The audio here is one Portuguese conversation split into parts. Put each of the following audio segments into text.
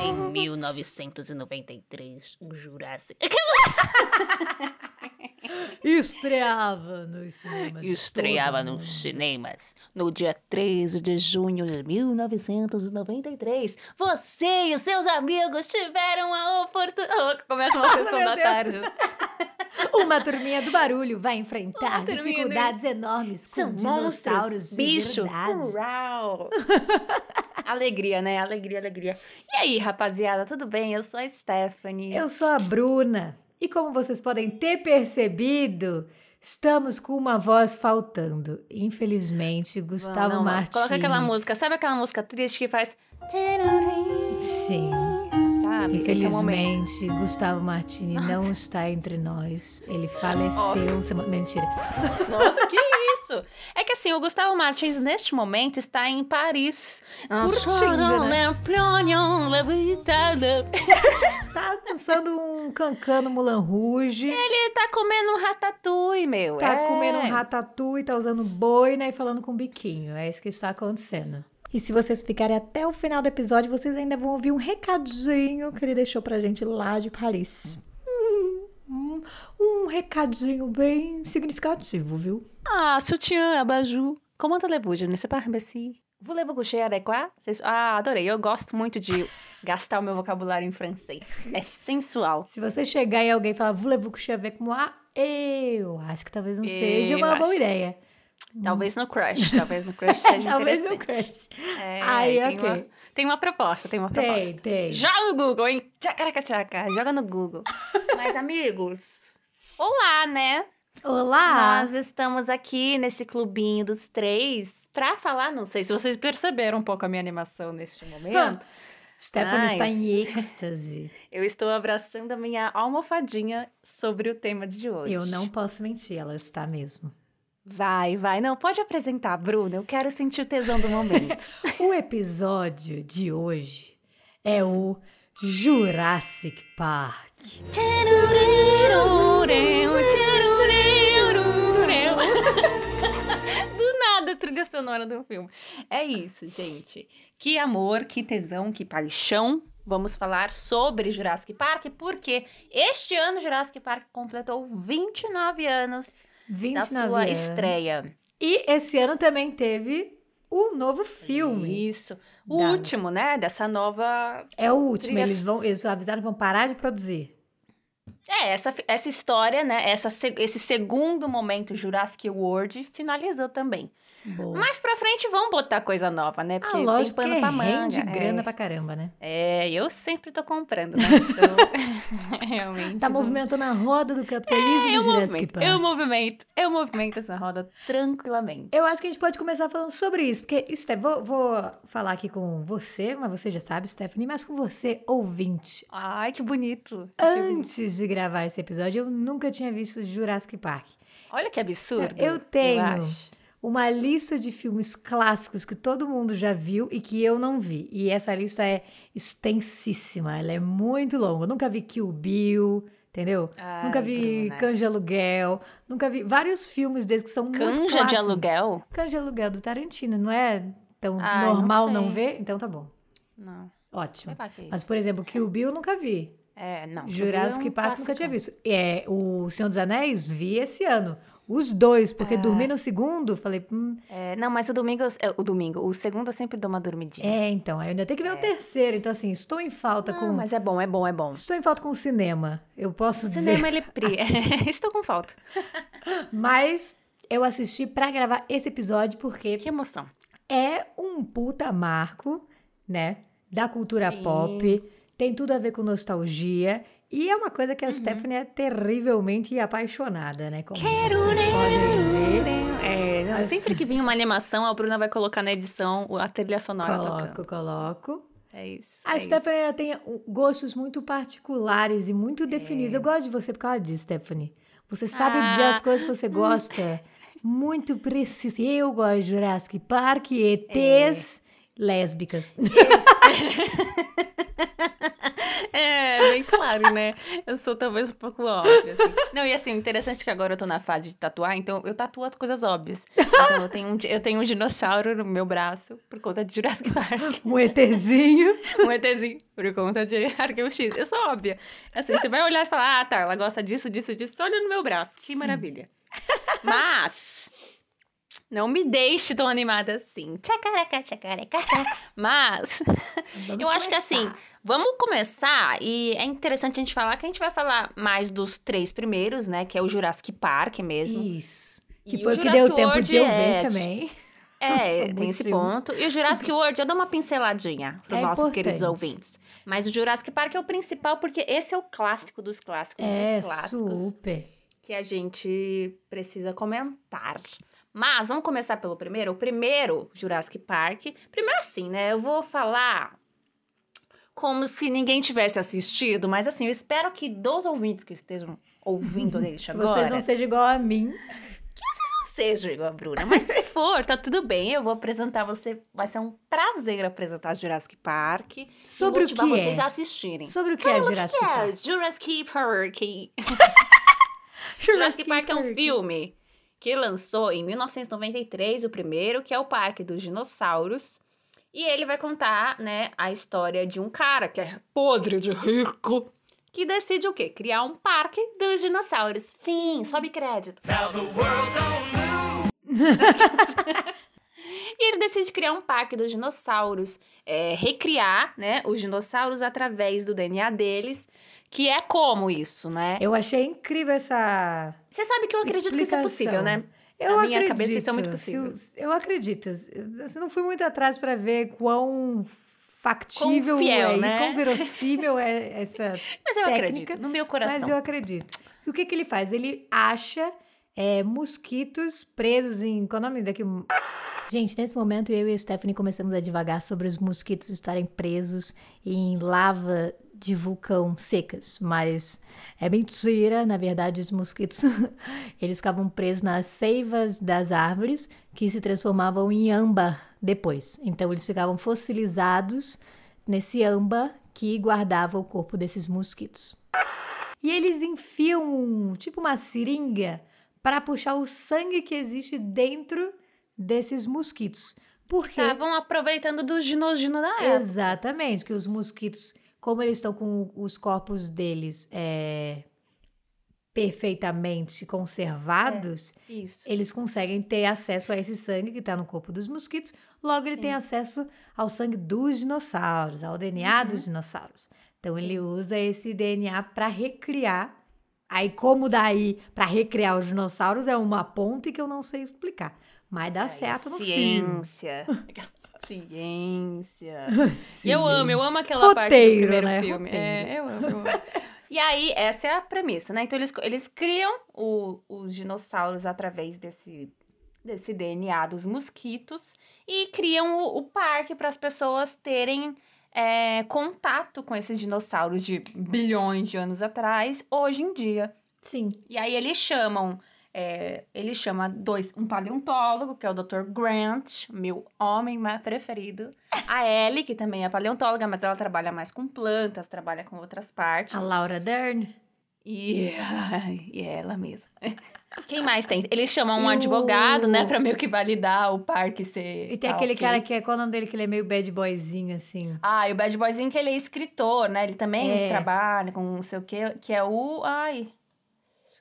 Em 1993, o Jurassic. Estreava nos cinemas. estreava nos cinemas no dia 13 de junho de 1993. Você e os seus amigos tiveram a oportunidade. Começa uma sessão meu da Deus. tarde. Uma turminha do barulho vai enfrentar do- dificuldades enormes com São monstros, bichos. Uau. alegria, né? Alegria, alegria. E aí, rapaziada, tudo bem? Eu sou a Stephanie. Eu sou a Bruna e como vocês podem ter percebido, estamos com uma voz faltando. Infelizmente, Gustavo Não, Martins. Coloca aquela música. Sabe aquela música triste que faz. Sim. Sabe? É. Infelizmente, Gustavo Martini não está entre nós. Ele faleceu semana. Mentira. Nossa, que isso? É que assim, o Gustavo Martins, neste momento, está em Paris. Curtindo, né? Tá dançando um cancano Mulan Rouge. Ele tá comendo um ratatouille, meu. Tá é. comendo um ratatouille, tá usando boina e falando com biquinho. É isso que está acontecendo. E se vocês ficarem até o final do episódio, vocês ainda vão ouvir um recadinho que ele deixou pra gente lá de Paris. Hum, Um recadinho bem significativo, viu? Ah, sutiã, abajur. Comment allez-vous? Je ne sais pas, merci. Voulez-vous coucher avec quoi? Ah, adorei. Eu gosto muito de gastar o meu vocabulário em francês. É sensual. Se você chegar em alguém e falar, voulez-vous coucher avec moi? Eu acho que talvez não Eu seja uma boa ideia. Talvez no crush. Talvez no crush seja Talvez no interessante. crush. É, Aí, ok. Uma, tem uma proposta, tem uma Tem, proposta. tem. Joga no Google, hein? Tchacaracachaca. Joga no Google. Mas, amigos, olá, né? Olá! Nós estamos aqui nesse clubinho dos três pra falar, não sei se vocês perceberam um pouco a minha animação neste momento. Stephanie está em êxtase. Eu estou abraçando a minha almofadinha sobre o tema de hoje. Eu não posso mentir, ela está mesmo. Vai, vai. Não, pode apresentar, Bruna. Eu quero sentir o tesão do momento. O episódio de hoje é o Jurassic Park. Do nada, a trilha sonora do filme. É isso, gente. Que amor, que tesão, que paixão. Vamos falar sobre Jurassic Park, porque este ano Jurassic Park completou 29 anos 29 da sua anos. estreia. E esse ano também teve o novo filme. Isso. O Da- último, né, dessa nova É o último, Trilha- eles, vão, eles avisaram que vão parar de produzir. É, essa, essa história, né? Essa, se- esse segundo momento Jurassic World finalizou também. Boa. Mais pra frente vão botar coisa nova, né? Porque ah, tem pano que pra manga. rende é. grana pra caramba, né? É, eu sempre tô comprando, né? Então, realmente. Tá não- movimentando a roda do capitalismo É, eu movimento, eu movimento, eu movimento essa roda tranquilamente. Eu acho que a gente pode começar falando sobre isso, porque, Steph, vou, vou falar aqui com você, mas você já sabe, Stephanie, mas com você, ouvinte. Ai, que bonito. Achei bonito. Antes de gravar esse episódio, eu nunca tinha visto Jurassic Park. Olha que absurdo. Eu tenho acho. Uma lista de filmes clássicos que todo mundo já viu e que eu não vi. E essa lista é extensíssima, ela é muito longa. Eu nunca vi Kill Bill, entendeu? Ai, nunca vi Bruna. Canja de Aluguel, nunca vi vários filmes desses que são muito Canja de clássicos. aluguel? Canja de Aluguel do Tarantino, não é tão Ai, não normal não, sei. ver? Então tá bom. Não. Ótimo. Lá é Mas, por exemplo, Kill Bill eu nunca vi. É, não. Jurassic é um Park nunca tinha clássico. visto. É, o Senhor dos Anéis vi esse ano. Os dois, É. porque dormi no segundo, falei, hum, É, não, mas o domingo, é, o domingo, o segundo eu sempre dou uma dormidinha. é, então, aí eu ainda tenho que ver o terceiro. Então, assim, estou em falta Não, com. mas é bom, é bom, é bom. Estou em falta com o cinema. Eu posso O dizer. cinema, ele pri... Estou com falta. Mas eu assisti pra gravar esse episódio porque Que emoção. é um puta marco, né? Da cultura Sim. pop. Tem tudo a ver com nostalgia. E é uma coisa Uhum. que a Stephanie é terrivelmente apaixonada, né? Como podem ver. É, sempre que vir uma animação, a Bruna vai colocar na edição a trilha sonora Coloco, tocando. coloco. É isso. A é Stephanie isso. tem gostos muito particulares e muito definidos. Eu gosto de você por causa disso, Stephanie. Você sabe dizer Ah. as coisas que você gosta. muito preciso. Eu gosto de Jurassic Park, ETs, lésbicas. É, bem claro. né? Eu sou talvez um pouco óbvia, assim. Não, e assim, interessante é que agora eu tô na fase de tatuar, então eu tatuo as coisas óbvias. Então eu tenho um, eu tenho um dinossauro no meu braço por conta de Jurassic Park. Um ETzinho. um ETzinho por conta de Arquivo X. Eu sou óbvia. Assim, você vai olhar e falar, ah, tá, ela gosta disso, disso, disso, só olha no meu braço. Que maravilha. Mas... Não me deixe tão animada assim. Tchacaraca, tchacaraca. Mas, Vamos eu acho que assim, começar. Vamos começar. E é interessante a gente falar que a gente vai falar mais dos três primeiros, né? Que é o Jurassic Park mesmo. Isso. Que E foi o que Jurassic deu tempo World de eu ver é- também. É, tem esse filmes. ponto. E o Jurassic World, eu dou uma pinceladinha para os É nossos importante. queridos ouvintes. Mas o Jurassic Park é o principal, porque esse é o clássico dos clássicos É, dos clássicos. super. que a gente precisa comentar. Mas vamos começar pelo primeiro. O primeiro, Jurassic Park. Primeiro assim, né? Eu vou falar como se ninguém tivesse assistido, mas assim, eu espero que dos ouvintes que estejam ouvindo deixa agora, Vocês não sejam igual a mim. não sejam igual a Bruna. Mas se for, tá tudo bem. Eu vou apresentar você. Vai ser um prazer apresentar Jurassic Park. Sobre o que vocês é? assistirem. Sobre o que é Caramba, Jurassic o que Park? é Jurassic Park? Jurassic Park é um filme que lançou em 1993, o primeiro, que é o Parque dos Dinossauros. E ele vai contar, né, a história de um cara que é podre de rico, que decide o quê? Criar um parque dos dinossauros. Fim, sobe crédito. E ele decide criar um parque dos dinossauros, é, recriar, né, os dinossauros através do DNA deles, que é como isso, né? Eu achei incrível essa Você sabe que eu acredito que isso é possível, né? Eu Na minha acredito. cabeça isso é muito possível. o- Eu acredito. Assim, não fui muito atrás para ver quão factível Quão fiel, é isso, né? quão verossímil é essa Mas eu técnica, acredito, no meu coração. Mas eu acredito. E o que, que ele faz? Ele acha é, mosquitos presos em. Qual é o nome daqui? Gente, nesse momento eu e a Stephanie começamos a divagar sobre os mosquitos estarem presos em lava de vulcão secas, mas é mentira, na verdade os mosquitos eles ficavam presos nas seivas das árvores que se transformavam em âmbar depois. Então eles ficavam fossilizados nesse âmbar que guardava o corpo desses mosquitos. E eles enfiam tipo uma seringa para puxar o sangue que existe dentro desses mosquitos. Por quê? Estavam aproveitando dos dinos-dino da época. Exatamente, que os mosquitos, como eles estão com os corpos deles é, perfeitamente conservados, Isso. eles conseguem ter acesso a esse sangue que está no corpo dos mosquitos. Logo, ele Sim. tem acesso ao sangue dos dinossauros, ao DNA Uhum. dos dinossauros. Então, ele usa esse DNA para recriar. Aí, como daí para recriar os dinossauros é uma ponte que eu não sei explicar. Mas dá certo no filme. Ciência. Ciência. E eu amo, eu amo aquela Roteiro, parte do primeiro né? filme. Roteiro. É, eu amo, eu amo. E aí, essa é a premissa, né? Então, eles, eles criam o- os dinossauros através desse, desse DNA dos mosquitos e criam o, o parque para as pessoas terem é, contato com esses dinossauros de bilhões de anos atrás, hoje em dia. Sim. E aí eles chamam, é, ele chama dois, um paleontólogo, que é o Dr. Grant, meu homem mais preferido. A Ellie, que também é paleontóloga, mas ela trabalha mais com plantas, trabalha com outras partes. A Laura Dern. E, e ela mesma. Quem mais tem? Eles chamam um advogado, né, pra meio que validar o parque ser. E tem aquele ok. cara que é. Qual é o nome dele? Que ele é meio bad boyzinho, assim. Ah, e o Bad Boyzinho que ele é escritor, né? Ele também É. trabalha com não sei o quê, que é o. Ai.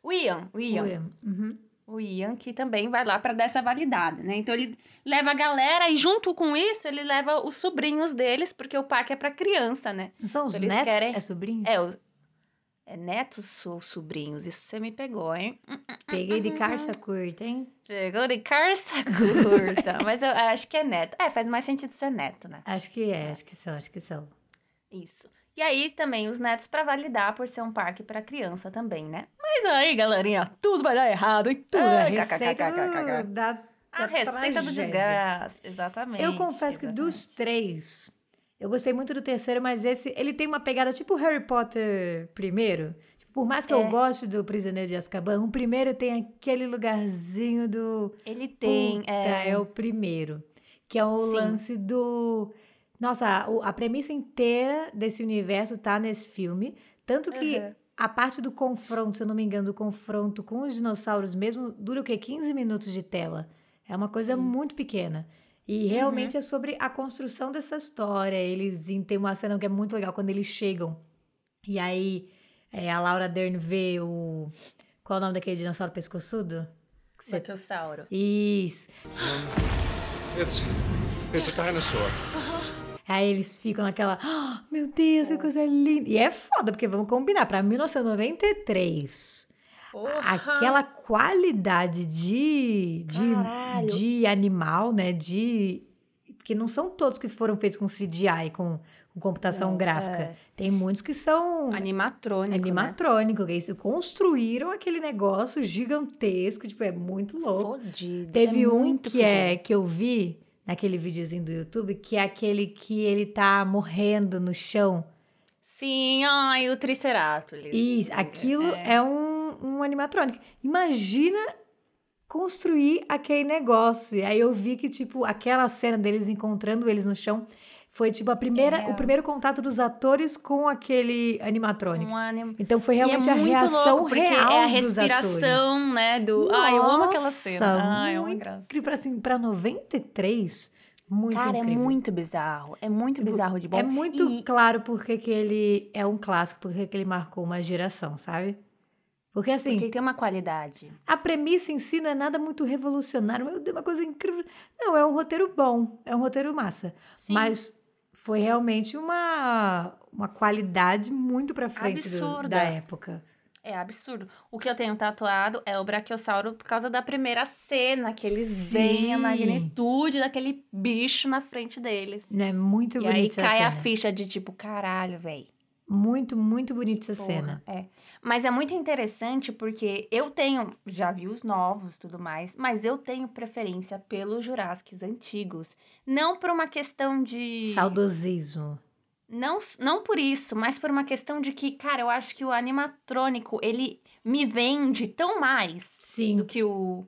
O Ian. O Ian. William. Uhum. o Ian, que também vai lá para dar essa validade, né? Então ele leva a galera e junto com isso ele leva os sobrinhos deles, porque o parque é para criança, né? Não são os Eles netos? querem- É sobrinho? É, o, é netos ou sobrinhos? Isso você me pegou, hein? Peguei de carça curta, hein? Pegou de carça curta, mas eu acho que é neto. É, faz mais sentido ser neto, né? Acho que é, acho que são, acho que são. Isso. E aí também os netos para validar por ser um parque para criança também, né? Mas aí, galerinha, tudo vai dar errado, hein? Tudo, a Ai, receita do- da, A da receita do desgaste, exatamente. Eu confesso que exatamente. dos três, eu gostei muito do terceiro, mas esse, ele tem uma pegada tipo Harry Potter primeiro. Tipo, por mais que eu É. goste do Prisioneiro de Azkaban, o primeiro tem aquele lugarzinho do... Ele tem, Puta, é, é o primeiro. Que é o Sim. lance do... Nossa, a, premissa inteira desse universo tá nesse filme. Tanto que Uhum. a parte do confronto, se eu não me engano, do confronto com os dinossauros mesmo, dura o quê? 15 minutos de tela. É uma coisa muito pequena. E realmente é sobre a construção dessa história. Eles tem uma cena que é muito legal quando eles chegam. E aí é, a Laura Dern vê o. Qual é o nome daquele dinossauro pescoçudo? Que você- Brachiosauro. Isso. It's it's a dinosaur. Aí eles ficam naquela, "Ah, meu Deus, que coisa linda. E é foda, porque vamos combinar, pra 1993, Porra. aquela qualidade de, de, Caralho. de animal, né? De. Porque não são todos que foram feitos com CGI, com, com computação gráfica. Tem muitos que são Animatrônico, né? animatrônico, que eles construíram aquele negócio gigantesco, tipo, é muito louco. Fodido. Teve é um muito que é que eu vi naquele videozinho do YouTube, que é aquele que ele tá morrendo no chão. Sim, ai, o Triceratops. E aquilo é, um, um animatrônico. Imagina construir aquele negócio. E aí eu vi que, tipo, aquela cena deles encontrando eles no chão foi, tipo, a primeira, É. o primeiro contato dos atores com aquele animatrônico. Um anim... Então foi E realmente é a reação louco, real é a respiração, né, do... Ai, eu amo aquela Nossa, cena. Ai, é uma graça. incrível. Assim, pra 93, muito Cara, incrível. é muito bizarro. É muito bizarro de bom. É muito E- claro porque que ele é um clássico, porque que ele marcou uma geração, sabe? Porque assim, Porque tem uma qualidade. a premissa em si não é nada muito revolucionário, meu Deus, uma coisa incrível. Não, é um roteiro bom, é um roteiro massa. Sim. Mas foi realmente uma, uma qualidade muito pra frente do- da época. É absurdo. O que eu tenho tatuado é o Brachiosauro por causa da primeira cena, que eles veem a Sim. magnitude daquele bicho na frente deles. É muito E bonita aí cai a ficha de tipo, caralho, velho. Muito, muito bonita essa Porra, cena. É. Mas é muito interessante porque eu tenho, já vi os novos tudo mais, mas eu tenho preferência pelos Jurássicos antigos. Não por uma questão de. Saudosismo. Não, não por isso, mas por uma questão de que, cara, eu acho que o animatrônico, ele me vende tão mais Sim. do que o.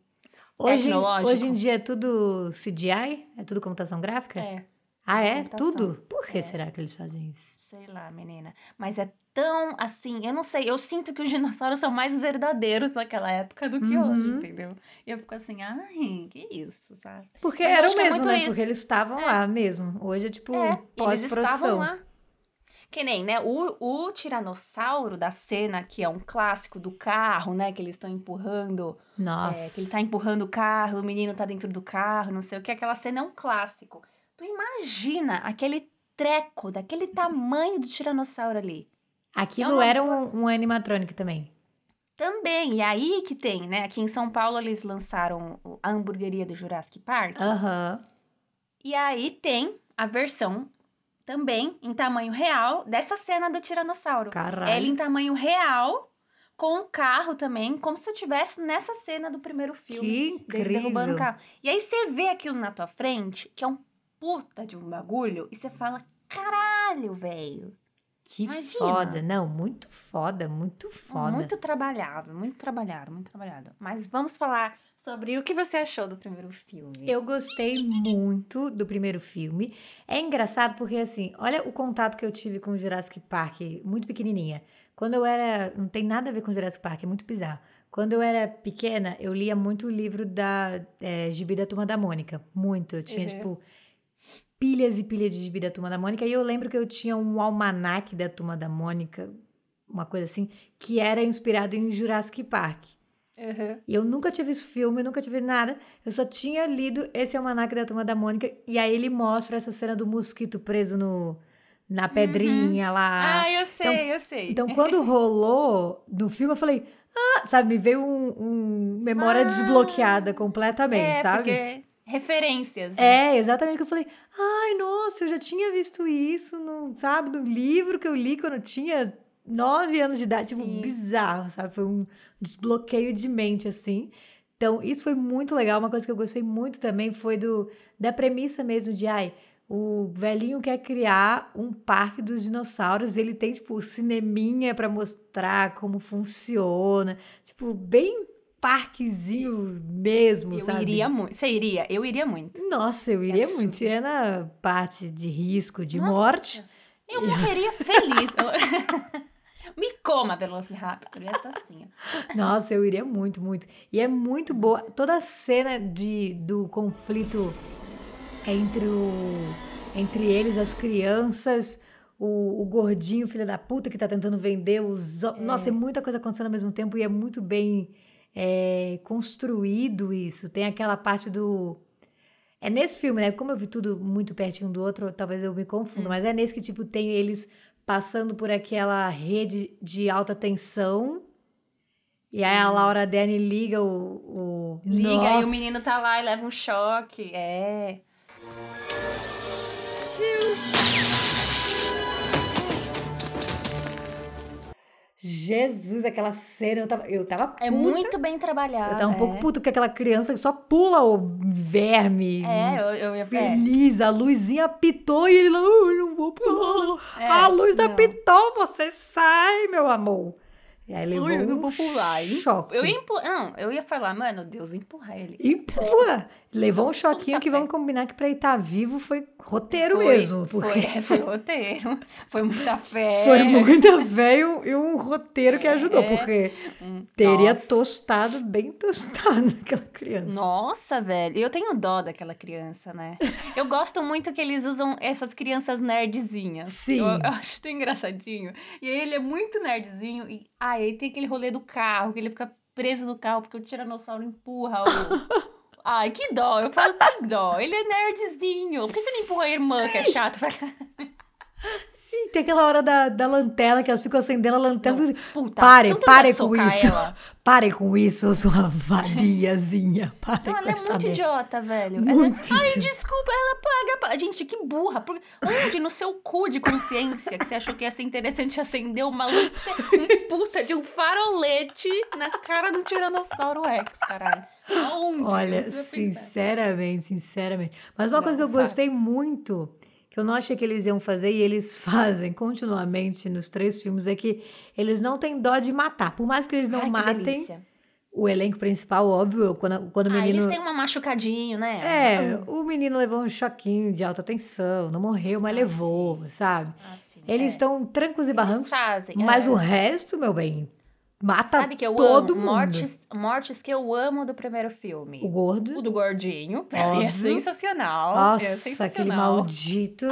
Hoje, Tecnológico. hoje em dia é tudo CGI? É tudo computação gráfica? É, Ah, é? Tudo? Por que será que eles fazem isso? Sei lá, menina. Mas é tão assim, eu não sei, eu sinto que os dinossauros são mais verdadeiros naquela época do que Uhum. hoje, entendeu? E eu fico assim, ai, que isso, sabe? Porque Mas era o é mesmo, muito né? isso. Porque eles estavam lá mesmo. Hoje é tipo É, eles estavam pós-produção. lá. Que nem, né? O, o tiranossauro da cena, que é um clássico do carro, né? Que eles estão empurrando. Nossa. é, que ele tá empurrando o carro, o menino tá dentro do carro, não sei o que. Aquela cena é um clássico. Tu imagina aquele treco daquele tamanho do tiranossauro ali. Aquilo é era um, um animatrônico também. Também, e aí que tem, né? Aqui em São Paulo eles lançaram a hamburgueria do Jurassic Park. Aham. E aí tem a versão também em tamanho real dessa cena do Tiranossauro. Caralho. Ela em tamanho real, com o carro também, como se eu estivesse nessa cena do primeiro filme. Que incrível. derrubando o carro. E aí você vê aquilo na tua frente, que é um puta de um bagulho, e você fala: caralho, velho. Que Imagina. foda. Não, muito foda, muito foda. Muito trabalhado, muito trabalhado, muito trabalhado. Mas vamos falar sobre o que você achou do primeiro filme. Eu gostei muito do primeiro filme. É engraçado porque, assim, olha o contato que eu tive com o Jurassic Park, muito pequenininha. Quando eu era. Não tem nada a ver com o Jurassic Park, é muito bizarro. Quando eu era pequena, eu lia muito o livro da é, Gibi da Turma da Mônica. Muito. Eu tinha, Uhum. tipo, pilhas e pilhas de Gibi da Turma da Mônica. E eu lembro que eu tinha um almanaque da Turma da Mônica, uma coisa assim, que era inspirado em Jurassic Park. Uhum. E eu nunca tinha visto filme, eu nunca tinha visto nada. Eu só tinha lido esse almanac da Turma da Mônica. E aí ele mostra essa cena do mosquito preso no, na pedrinha lá. Ah, eu sei, eu sei. Então, quando rolou no filme, eu falei... Ah, sabe, me veio um, um memória Ah. desbloqueada completamente, é, sabe? porque referências. né? É, exatamente o que eu falei. Ai, nossa, eu já tinha visto isso, no, sabe, no livro que eu li quando eu tinha nove anos de idade. Tipo, Sim. bizarro, sabe? Foi um desbloqueio de mente, assim. Então, isso foi muito legal. Uma coisa que eu gostei muito também foi do da premissa mesmo de, ai, o velhinho quer criar um parque dos dinossauros. Ele tem, tipo, cineminha pra mostrar como funciona. Tipo, bem parquezinho mesmo, Eu sabe? iria muito. Você iria? Eu iria muito. Nossa, eu iria absurdo. muito. Tirando a parte de risco, de Nossa, morte. Eu morreria feliz. Me coma, Velociraptor. Eu ia estar assim. Nossa, eu iria muito, muito. E é muito boa. Toda a cena de, do conflito entre, o, entre eles, as crianças, o, o gordinho, filho da puta, que tá tentando vender os. Nossa, é muita coisa acontecendo ao mesmo tempo e é muito bem é, construído isso. Tem aquela parte do. É nesse filme, né? Como eu vi tudo muito pertinho do outro, talvez eu me confunda, mas é nesse que, tipo, tem eles passando por aquela rede de alta tensão. E aí a Laura Dern liga o. o... Liga e Nossa! o menino tá lá e leva um choque. É. Jesus, aquela cena, eu tava. Eu tava É puta. muito bem trabalhado. Eu tava um é. pouco puta porque aquela criança só pula o verme. É, eu, eu ia. É. Feliz, a luzinha apitou e ele "Ah, eu não vou pular. É, a luz não. apitou, você sai, meu amor. E aí levou Ai, eu não um vou pular, choque. Eu ia empurrar. Não, eu ia falar, mano, Deus, empurrar ele. Empurra. Levou um choquinho que vamos combinar que pra ele estar vivo foi roteiro Foi, mesmo. Foi, Porque foi roteiro. Foi muita fé. foi muita velho e um roteiro que ajudou, É. porque Hum, teria nossa. tostado, bem tostado aquela criança. Nossa, velho. Eu tenho dó daquela criança, né? Eu gosto muito que eles usam essas crianças nerdzinhas. Sim. Eu, eu acho tão engraçadinho. E aí ele é muito nerdzinho. E ah, aí tem aquele rolê do carro, que ele fica preso no carro porque o tiranossauro empurra o. Ai, que dó. Eu falo, que dó. Ele é nerdzinho. Por que você não empurra a irmã, que é chato? pra? Sim, tem aquela hora da, da lanterna que elas ficam acendendo a lanterna. Não, assim, puta, pare, pare com isso. ela? Pare com isso, sua vadiazinha. Pare Não, com ela é muito idiota, velho. Muito ela... Ai, desculpa, ela paga. Gente, que burra. Por... Onde no seu cu de consciência que você achou que ia ser interessante acender uma lanterna, um puta de um farolete na cara do Tiranossauro Rex, caralho? Onde? Olha, sinceramente, sinceramente. Mas uma Não, coisa que eu gostei muito, que eu não achei que eles iam fazer e eles fazem continuamente nos três filmes, é que eles não têm dó de matar. Por mais que eles não Ai, matem o elenco principal, óbvio, quando, quando o Ah, menino. eles têm um machucadinho, né? É, o menino levou um choquinho de alta tensão, não morreu, mas Ah, levou, sabe? Ah, sim, Eles é. estão trancos e barrancos, fazem, mas é. o resto, meu bem, mata Sabe que eu todo amo? mundo. Mortes, mortes que eu amo do primeiro filme. O gordo. O do gordinho, pra mim é sensacional. é Nossa, sensacional. aquele maldito.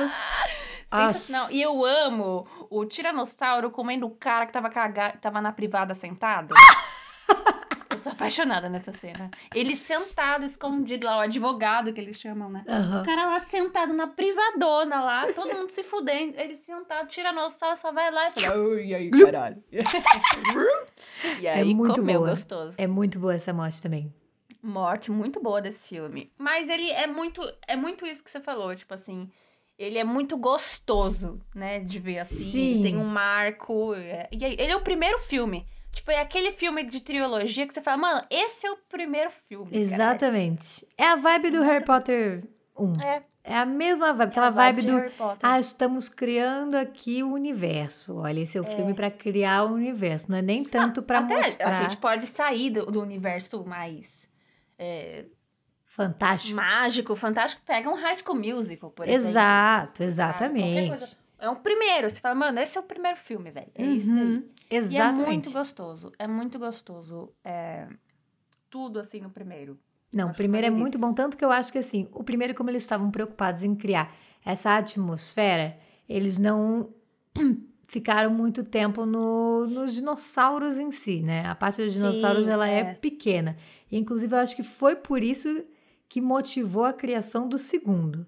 Sensacional. E eu amo o tiranossauro comendo o cara que tava, caga... tava na privada sentado. eu sou apaixonada nessa cena. Ele sentado, escondido lá, o advogado que eles chamam, né? Aham. O cara lá sentado na privadona lá, todo mundo se fudendo. Ele sentado, tiranossauro só vai lá e fala: Ui, aí, caralho. e É aí muito comeu boa. gostoso. É muito boa essa morte também. Morte muito boa desse filme. Mas ele é muito. É muito isso que você falou, tipo assim. Ele é muito gostoso, né? De ver assim. Sim. Tem um marco. é- E ele é o primeiro filme. Tipo, é aquele filme de trilogia que você fala, mano, esse é o primeiro filme. caralho." Exatamente. É a vibe do Harry Potter 1. É. É a mesma vibe, aquela a vibe vibe do. Ah, estamos criando aqui o universo. Olha, esse é o filme pra criar o universo, não é nem tanto pra Até mostrar. a gente pode sair do, do universo mais é, Fantástico. mágico, fantástico. Pega um High School Musical, por exemplo. Exato, exatamente. É um primeiro. Você fala, mano, esse é o primeiro filme, velho. É isso daí. Uhum, E é Exatamente. muito gostoso. É muito gostoso. É, tudo assim no primeiro. Não, o primeiro é muito bom, tanto que eu acho que assim, o primeiro, como eles estavam preocupados em criar essa atmosfera, eles não ficaram muito tempo no, nos dinossauros em si, né? A parte dos Sim, dinossauros, ela é. é. pequena. E, inclusive, eu acho que foi por isso que motivou a criação do segundo.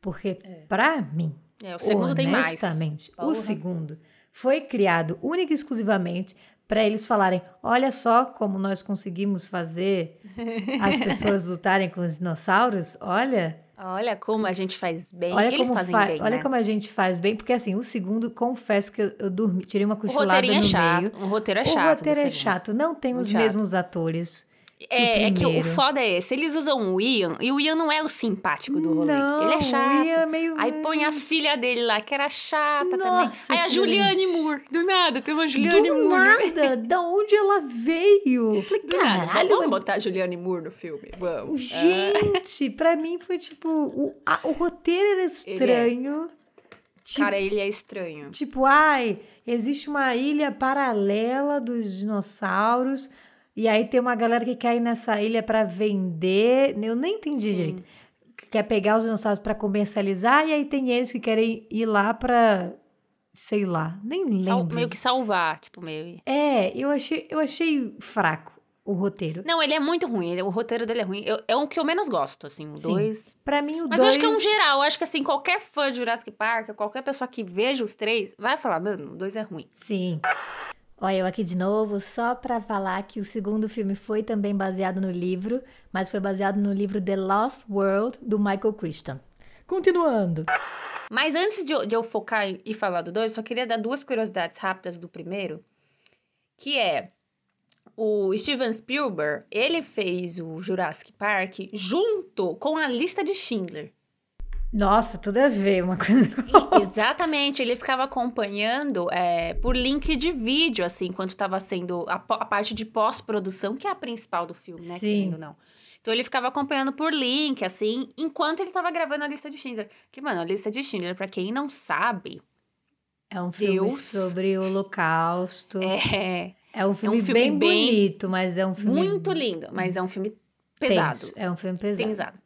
Porque, pra mim, É, o segundo tem mais. honestamente, o segundo foi criado única e exclusivamente para eles falarem: olha só como nós conseguimos fazer as pessoas lutarem com os dinossauros. Olha, Olha como a gente faz bem. olha Eles fazem fa- bem, olha né? como a gente faz bem, porque assim, o segundo, confesso que eu, eu dormi, tirei uma O cochilada roteirinho é no chato. meio. O roteiro é o chato. do roteiro é segundo. chato, não tem Muito os chato. mesmos atores. É, é que o foda é esse. Eles usam o Ian, e o Ian não é o simpático do rolê. Não, Ele é chato. É meio- Aí põe a filha dele lá, que era chata Nossa, também. Aí a. Juliane Moore. Do nada, tem uma Juliane Do Moore. nada, da onde ela veio? Falei, Do nada. caralho, Vamos botar a Juliane Moore no filme? Vamos. Gente, pra mim foi tipo. O, a- o roteiro era estranho. Tipo, Cara, ele é estranho. tipo, ai, existe uma ilha paralela dos dinossauros. E aí tem uma galera que quer ir nessa ilha para vender. Eu nem entendi Sim. direito. Que quer pegar os dinossauros para comercializar. E aí tem eles que querem ir lá pra. Sei lá, nem Sal- lembro. meio que salvar, tipo, meio. É, eu achei, eu achei fraco o roteiro. Não, ele é muito ruim. ele- o roteiro dele é ruim. Eu- é o que eu menos gosto, assim, o Sim. dois. Pra mim, o Mas dois... eu acho que é um geral. Eu acho que, assim, qualquer fã de Jurassic Park, qualquer pessoa que veja os três, vai falar, mano, o dois é ruim. Sim. Olha, eu aqui de novo, só pra falar que o segundo filme foi também baseado no livro, mas foi baseado no livro The Lost World, do Michael Crichton. Continuando. Mas antes de eu, de eu focar e- falar do dois, só queria dar duas curiosidades rápidas do primeiro. Que é... O Steven Spielberg, ele fez o Jurassic Park junto com a lista de Schindler. Nossa, tudo a ver uma coisa. Exatamente, ele ficava acompanhando é, por link de vídeo, assim, enquanto estava sendo a, a parte de pós-produção, que é a principal do filme, né? Sim. Querendo não. Então ele ficava acompanhando por link, assim, enquanto ele estava gravando a lista de Schindler. Que, mano, a lista de Schindler, pra quem não sabe, É um filme Deus. sobre o Holocausto. É, é um filme, filme bem, bem- bonito, mas é um filme muito lindo, mas é um filme pesado. tenso. É um filme pesado. Pesado.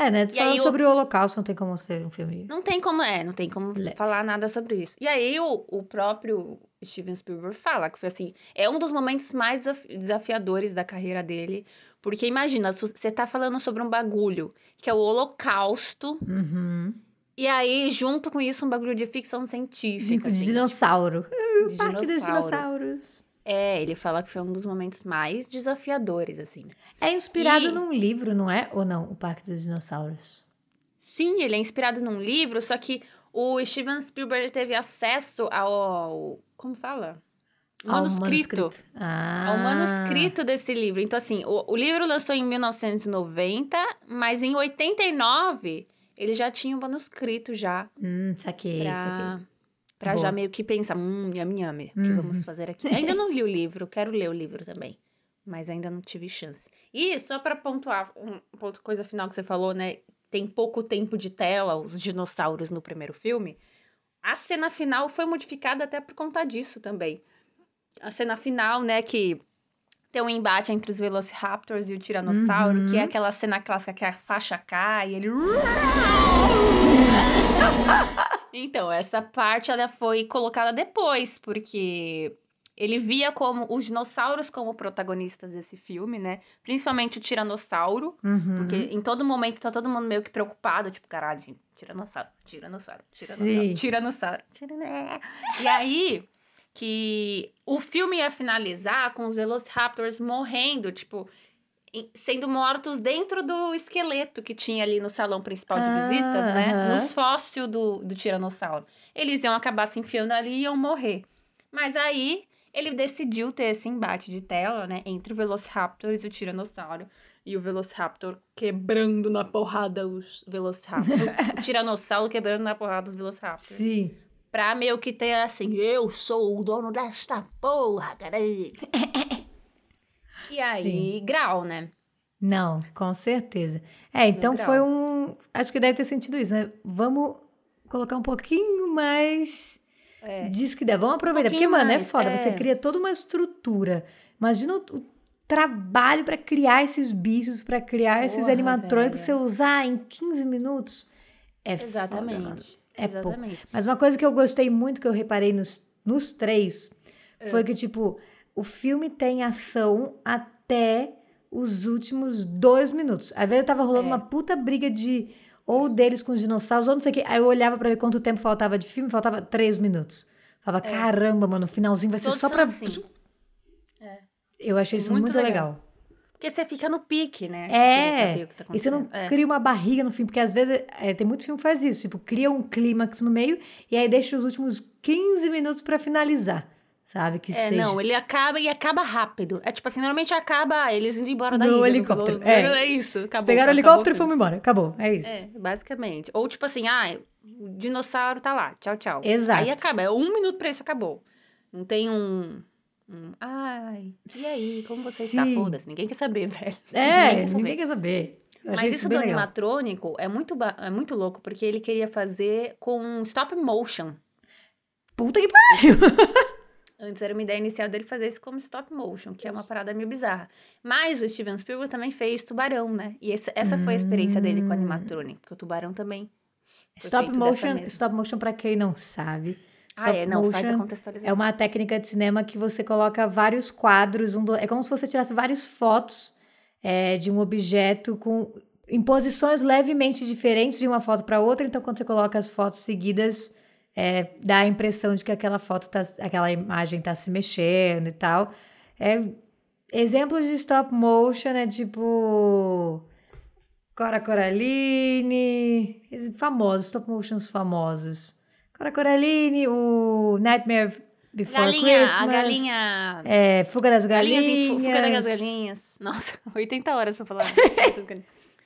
É, né? E Falando aí o- sobre o Holocausto, não tem como ser um filme. Não tem como, é, não tem como Le- falar nada sobre isso. E aí o, o próprio Steven Spielberg fala que foi assim, é um dos momentos mais desaf- desafiadores da carreira dele, porque imagina, você tá falando sobre um bagulho que é o Holocausto, Uhum. e aí junto com isso um bagulho de ficção científica, de assim, dinossauro. de Parque dos dinossauro. dinossauros. É, ele fala que foi um dos momentos mais desafiadores, assim. É inspirado E- num livro, não é? Ou não? O Parque dos Dinossauros. Sim, ele é inspirado num livro, só que o Steven Spielberg teve acesso ao. Como fala? Ao Manuscrito. Ah. Ao manuscrito desse livro. Então, assim, o, o livro lançou em 1990, mas em 89 ele já tinha o manuscrito já Hum, saquei, pra, saquei. Pra Boa. já meio que pensar, hum, yami yami, o que Uhum. vamos fazer aqui? Ainda não li o livro, quero ler o livro também. Mas ainda não tive chance. E só pra pontuar, um ponto, coisa final que você falou, né? Tem pouco tempo de tela, os dinossauros no primeiro filme. A cena final foi modificada até por conta disso também. A cena final, né, que tem um embate entre os Velociraptors e o Tiranossauro, que é aquela cena clássica que a faixa cai e ele. então, essa parte ela foi colocada depois, porque ele via como os dinossauros como protagonistas desse filme, né? Principalmente o Tiranossauro, Uhum. porque em todo momento tá todo mundo meio que preocupado, tipo, caralho, gente, Tiranossauro, Tiranossauro, Tiranossauro, Sim. Tiranossauro. Tiranossauro. E aí que o filme ia finalizar com os Velociraptors morrendo, tipo, sendo mortos dentro do esqueleto que tinha ali no salão principal de Ah, visitas, né? aham. Nos fósseis do, do Tiranossauro. Eles iam acabar se enfiando ali e iam morrer. Mas aí ele decidiu ter esse embate de tela, né? Entre o Velociraptor e o Tiranossauro. E o Velociraptor quebrando na porrada os Velociraptors. o Tiranossauro quebrando na porrada os Velociraptors. Sim. Pra meio que ter assim, eu sou o dono desta porra, caralho. e aí, grau, né? Não, com certeza. É, então foi um. Acho que deve ter sentido isso, né? Vamos colocar um pouquinho mais. É. Diz que der. Vamos aproveitar. Porque, pouquinho mano, é mais, foda. é. Você cria toda uma estrutura. Imagina o, trabalho pra criar esses bichos, pra criar esses Porra, animatrônicos, você usar em 15 minutos. É foda, mano. Exatamente. É pouco. Exatamente. Mas uma coisa que eu gostei muito, que eu reparei nos, nos três, É. foi que, tipo, o filme tem ação até os últimos dois minutos. Às vezes tava É. rolando uma puta briga de. Ou deles com os dinossauros, ou não sei o quê. Aí eu olhava pra ver quanto tempo faltava de filme, faltava três minutos. Falava, caramba, mano, o finalzinho vai ser É. Todos só pra. assim. Eu achei isso Muito muito, legal. legal. Porque você fica no pique, né? É, o que tá e você não. É. cria uma barriga no filme, porque às vezes é, tem muito filme que faz isso, tipo, cria um clímax no meio e aí deixa os últimos 15 minutos pra finalizar, sabe? Que É, seja. não, ele acaba e acaba rápido. É tipo assim, normalmente acaba eles indo embora da No ilha. helicóptero, é. É isso, acabou. Pegaram o helicóptero e fomos embora. Acabou. É isso. É, basicamente. Ou tipo assim, ah, o dinossauro tá lá, tchau, tchau. Exato. Aí acaba, é um minuto pra isso, acabou. Não tem um... um, ai, e aí, como você está? Sim. Foda-se, ninguém quer saber, velho. É, Ninguém quer saber. ninguém quer saber. Mas isso do bem legal. animatrônico é muito, é muito louco, porque ele queria fazer com stop motion. puta que pariu. Antes era uma ideia inicial dele fazer isso como stop motion, que é uma parada meio bizarra. Mas o Steven Spielberg também fez Tubarão, né? E essa, essa foi a experiência dele com animatronic, porque o Tubarão também Stop motion, stop motion pra quem não sabe. Ah, stop é, não, faz a contextualização. É uma técnica de cinema que você coloca vários quadros, um do- é como se você tirasse várias fotos é, de um objeto com em posições levemente diferentes de uma foto para outra. Então, quando você coloca as fotos seguidas, é, dá a impressão de que aquela foto tá, aquela imagem tá se mexendo e tal. É, exemplos de stop motion é tipo Cora Coraline, famosos, stop motions famosos. Cora Coraline, o Nightmare Before Galinha, Christmas. a galinha. É, Fuga das Galinhas Galinhas. em fu- fuga das galinhas. Nossa, 80 horas pra falar.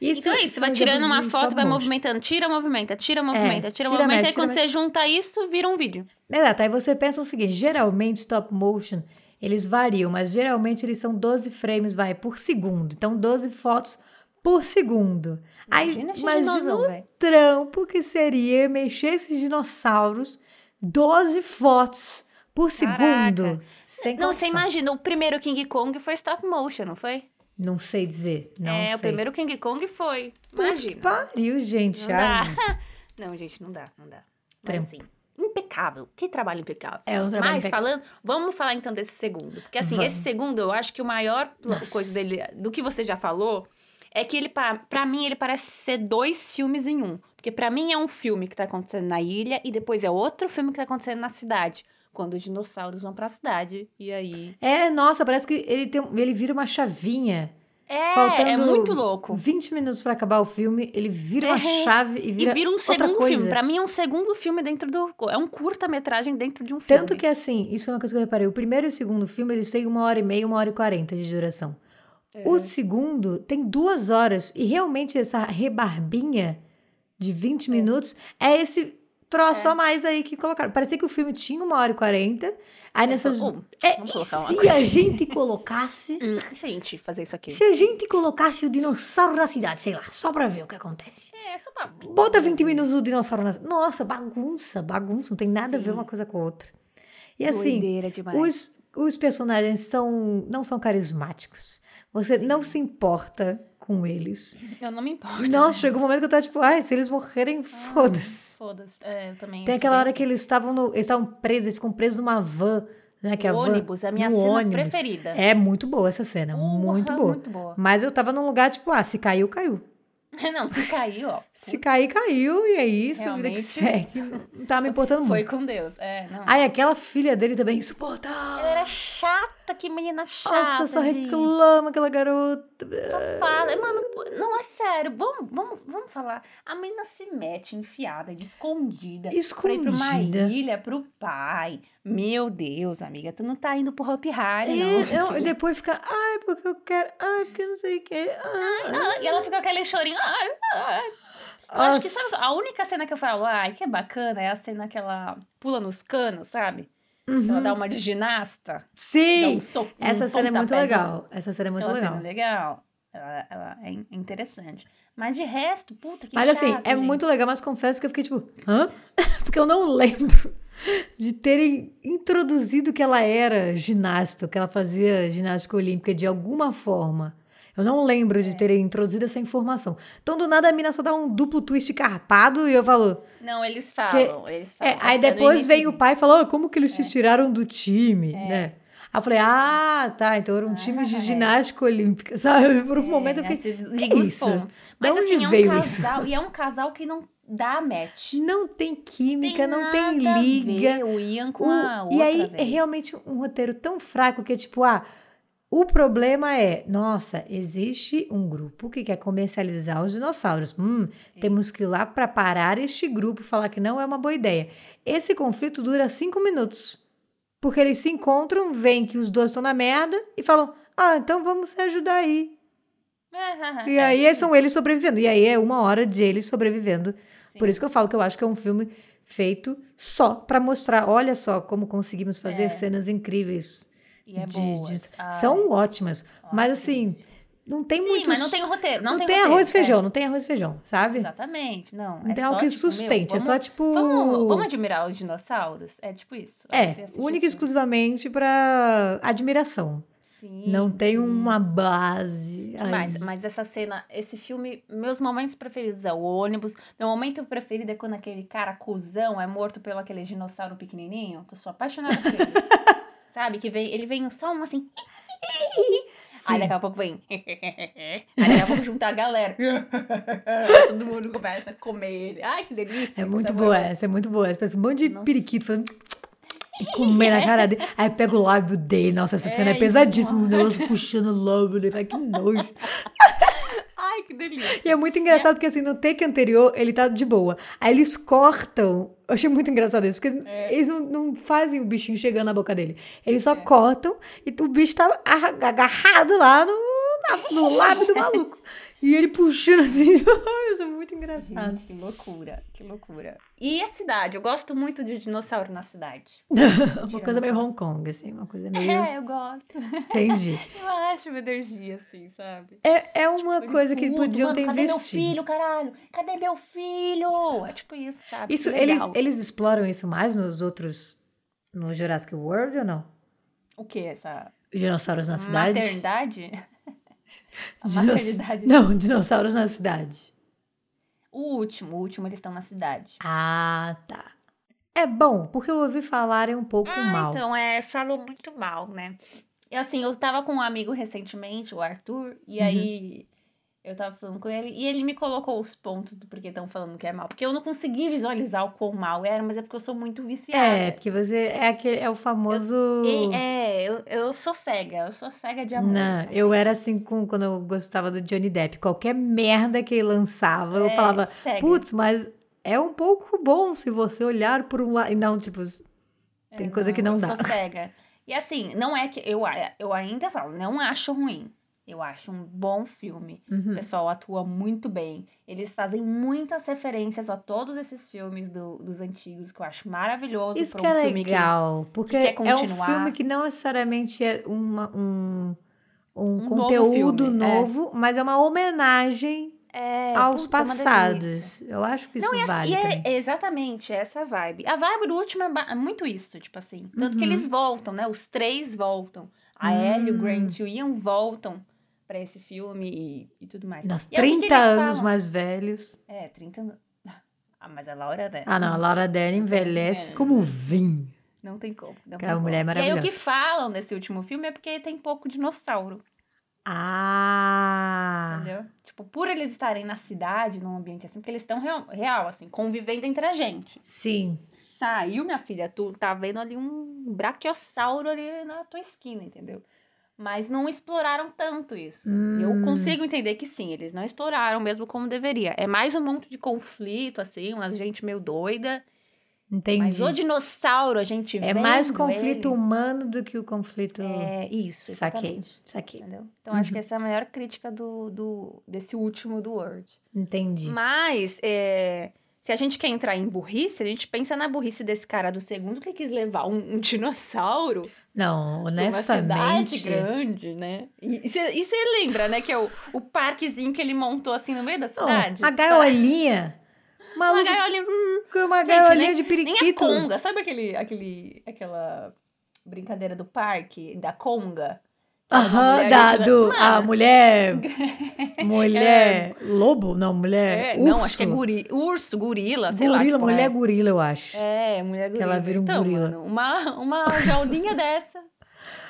Isso, então é isso, você vai tirando uma foto, vai movimentando, tira, movimenta, tira, movimenta, tira, tira, movimenta. mexe, e quando tira, você junta isso, vira um vídeo. Exato, aí você pensa o seguinte, geralmente stop motion, eles variam, mas geralmente eles são 12 frames, vai, por segundo. Então, 12 fotos por segundo. aí, Imagina esse imagina o velho. trampo que seria mexer esses dinossauros 12 fotos por segundo. Sem não, você imagina, o primeiro King Kong foi stop motion, não foi? Não sei dizer, não é, sei. o primeiro King Kong foi. Imagina. pariu, gente. Não ai. dá. Não, gente, não dá, não dá. Trampo. Mas assim, impecável. Que trabalho impecável. É um trabalho Mas impec- falando, vamos falar então desse segundo. Porque assim, Vamos. esse segundo, eu acho que o maior Nossa. coisa dele, do que você já falou, é que ele, pa- pra mim, ele parece ser dois filmes em um. Porque pra mim é um filme que tá acontecendo na ilha e depois é outro filme que tá acontecendo na cidade. Quando os dinossauros vão pra cidade. E aí. É, nossa, parece que ele, tem, ele vira uma chavinha. É, Faltando é muito louco. 20 minutos pra acabar o filme, ele vira uma É. chave e vira E vira um segundo coisa. filme. Pra mim é um segundo filme dentro do. É um curta-metragem dentro de um filme. Tanto que assim, isso é uma coisa que eu reparei. O primeiro e o segundo filme, eles têm uma hora e meia, uma hora e quarenta de duração. É. O segundo tem duas horas. E realmente essa rebarbinha de 20 minutos é esse troço É. a mais aí que colocaram. Parecia que o filme tinha uma hora e quarenta. Aí nessas. "Oh, é, se a assim." gente colocasse. Hum, se a gente fazer isso aqui? Se a gente colocasse o dinossauro na cidade, sei lá, só pra ver o que acontece. É, só pra. Bota 20 minutos o dinossauro na cidade. Nossa, bagunça, bagunça. Não tem nada a ver Sim. uma coisa com a outra. E assim, os, os personagens são, não são carismáticos. Você não se importa com eles. Eu não me importo. Nossa, chegou um momento que eu tava tipo, ai, se eles morrerem, foda-se. Foda-se. É, eu também. Tem aquela hora assim. que eles estavam no, eles estavam presos, eles ficam presos numa van, né? Que a O van, ônibus é a minha cena ônibus. preferida. É muito boa essa cena, muito Porra, boa. muito boa. Mas eu tava num lugar tipo, ah, se caiu, caiu. Não, se caiu, ó. Se cair, caiu, e é isso, vida que Realmente. segue. Não tava me importando Foi muito. com Deus. É, não. Aí aquela filha dele também é insuportável. Ela era chata, que menina chata. Nossa, só gente. reclama aquela garota. Só fala. Mano, não é sério. Vamos, vamos, vamos falar. A menina se mete enfiada, de escondida. Pra ir pra uma Escondida. ilha pro pai. Meu Deus, amiga, tu não tá indo pro Hopi Hari, É, não. e depois fica, ai, porque eu quero, ai, porque não sei o quê. Ai, Ah, e ela fica com aquele chorinho. Ai, ai. Eu acho que sabe, a única cena que eu falo, ai, que é bacana, é a cena que ela pula nos canos, sabe? Ela dá uma de ginasta. Sim! um um Essa cena é muito legal. Essa cena é muito Aquela legal. cena é legal. Ela, ela é in- interessante. Mas de resto, puta que Mas assim, chato, é gente. muito legal, mas confesso que eu fiquei tipo, hã? Porque eu não lembro de terem introduzido que ela era ginasta, que ela fazia ginástica olímpica de alguma forma. Eu não lembro É. de terem introduzido essa informação. Então, do nada, a mina só dá um duplo twist carpado e eu falo. Não, eles falam. eles É, falam aí que é no depois vem o pai e fala, "Oh, como que eles se tiraram do time, né? Aí eu falei, ah, tá, então era um time de é. ginástica olímpica, sabe? Por um momento eu né, fiquei, "Que liga os isso? pontos. Mas assim, é um veio isso?" casal. E é um casal que não dá match. Não tem química, não tem nada a liga. o Ian com O- a outra, e aí é velho. realmente um roteiro tão fraco que é tipo, ah, o problema é, nossa, existe um grupo que quer comercializar os dinossauros. Hum, temos que ir lá para parar este grupo e falar que não é uma boa ideia. Esse conflito dura cinco minutos. Porque eles se encontram, veem que os dois estão na merda e falam: Ah, então vamos se ajudar aí. É, E aí são eles sobrevivendo. E aí é uma hora de eles sobrevivendo. Sim. Por isso que eu falo que eu acho que é um filme feito só para mostrar, olha só como conseguimos fazer cenas incríveis. E é de- boas. de- Ah, são ótimas, mas assim, não tem Sim, muito. mas não tem roteiro. Não, não tem, tem roteiro, arroz e é. feijão, não tem arroz e feijão, sabe? Exatamente, não. Não é tem só, algo que tipo, meu, sustente, é vamos- só tipo. Vamos, vamos admirar os dinossauros? É tipo isso. É, única e exclusivamente pra admiração. Sim, não tem sim. uma base. Ai, mais? Mas essa cena, esse filme, meus momentos preferidos é o ônibus. Meu momento preferido é quando aquele cara cuzão é morto pelo aquele dinossauro pequenininho, que eu sou apaixonada por ele. Sabe? Que vem, ele vem só um assim. Aí daqui a pouco vem. Aí daqui a pouco juntar a galera. Todo mundo começa a comer ele. Ai, que delícia. É muito boa essa, é muito boa essa. Parece um monte de Nossa. periquito fazendo... E comer na cara dele. Aí pega o lábio dele. Nossa, essa É, cena é e pesadíssima. O negócio puxando o lábio dele. Ai, que nojo. Ai, que delícia. E é muito engraçado porque, assim, no take anterior, ele tá de boa. Aí eles cortam. Eu achei muito engraçado isso, porque É. eles não, não fazem o bichinho chegando na boca dele. Eles só cortam e o bicho tá arra- agarrado lá no, no lábio do maluco. E ele puxando assim. Isso é muito engraçado. Gente, que loucura, que loucura. E a cidade? Eu gosto muito de dinossauro na cidade. uma coisa meio Hong Kong, assim, uma coisa meio. É, eu gosto. Entendi. Eu acho uma energia assim, sabe? É, é uma Ele coisa que podiam ter cadê investido. meu filho, caralho? Cadê meu filho? É tipo isso, sabe? Isso, eles, eles exploram isso mais nos outros. No Jurassic World ou não? O que? Essa Dinossauros na cidade? maternidade? A. Não, dinossauros na cidade. O último, o último eles estão na cidade. Ah, tá. É bom, porque eu ouvi falarem um pouco Ah, mal. então, é, falou muito mal, né? E assim, eu tava com um amigo recentemente, o Arthur, Uhum. e aí eu tava falando com ele, e ele me colocou os pontos do porquê estão falando que é mal. Porque eu não consegui visualizar o quão mal era, mas é porque eu sou muito viciada. É, porque você é aquele é o famoso. E- é, eu, eu sou cega, eu sou cega de amor. Não, sabe? eu era assim com, quando eu gostava do Johnny Depp. Qualquer merda que ele lançava, eu É, falava, cega. putz, mas é um pouco bom se você olhar por um lado. E não, tipo, tem É, coisa que não eu dá. sou cega. E assim, não é que eu, eu ainda falo, não acho ruim. Eu acho um bom filme. Uhum. O pessoal atua muito bem. Eles fazem muitas referências a todos esses filmes do- dos antigos, que eu acho maravilhoso. Isso que um é filme legal, porque quer é um filme que não necessariamente é uma- um, um, Um novo conteúdo filme, é. novo, mas é uma homenagem É, aos puta, delícia. passados. Eu acho que isso Não, e, essa- vale e é exatamente essa vibe. A vibe do último é, é muito isso, tipo assim. Tanto que Uhum. eles voltam, né? Os três voltam. A Ellie, o Hum. Grant e o Ian voltam pra esse filme e, e tudo mais. Nós E aí, o que que 30 eles anos falam? mais velhos. É, 30 anos. Ah, mas a Laura, né? Ah, não, a Laura Dern envelhece É. como vinho. Não tem como. Não tem mulher como. é E aí o que maravilhosa. falam nesse último filme é porque tem pouco dinossauro, Ah! entendeu? Tipo, por eles estarem na cidade, num ambiente assim, porque eles estão real, real, assim, convivendo entre a gente. Sim. Saiu, minha filha, tu tá vendo ali um braquiossauro ali na tua esquina, entendeu? Mas não exploraram tanto isso. Hum. Eu consigo entender que sim, eles não exploraram mesmo como deveria. É mais um monte de conflito, assim, uma gente meio doida. Entendi. Mas o dinossauro, a gente É vendo mais conflito ele, humano do que o conflito. É isso, Saquei, saquei. Entendeu? Então, acho que essa é a maior crítica do, do, desse último do Word. Entendi. Mas, é, se a gente quer entrar em burrice, a gente pensa na burrice desse cara do segundo que quis levar um, um dinossauro Não, pra uma cidade honestamente. grande, né? E você lembra, né, que é o, o parquezinho que ele montou assim no meio da Não, cidade? a gaiolinha. Uma Maluco, gaiolinha. uma gaiolinha de Nem a periquito. conga. Sabe aquele, aquele, aquela brincadeira do parque, da conga? Que Aham, da, do, Mano, a mulher. mulher. Lobo? Não, mulher. É, não, acho que é urso. guri, urso, gorila, sei lá. que Gorila, mulher é. gorila, eu acho. É, mulher gorila. ela vira um então, gorila. Mano, uma, uma jaulinha dessa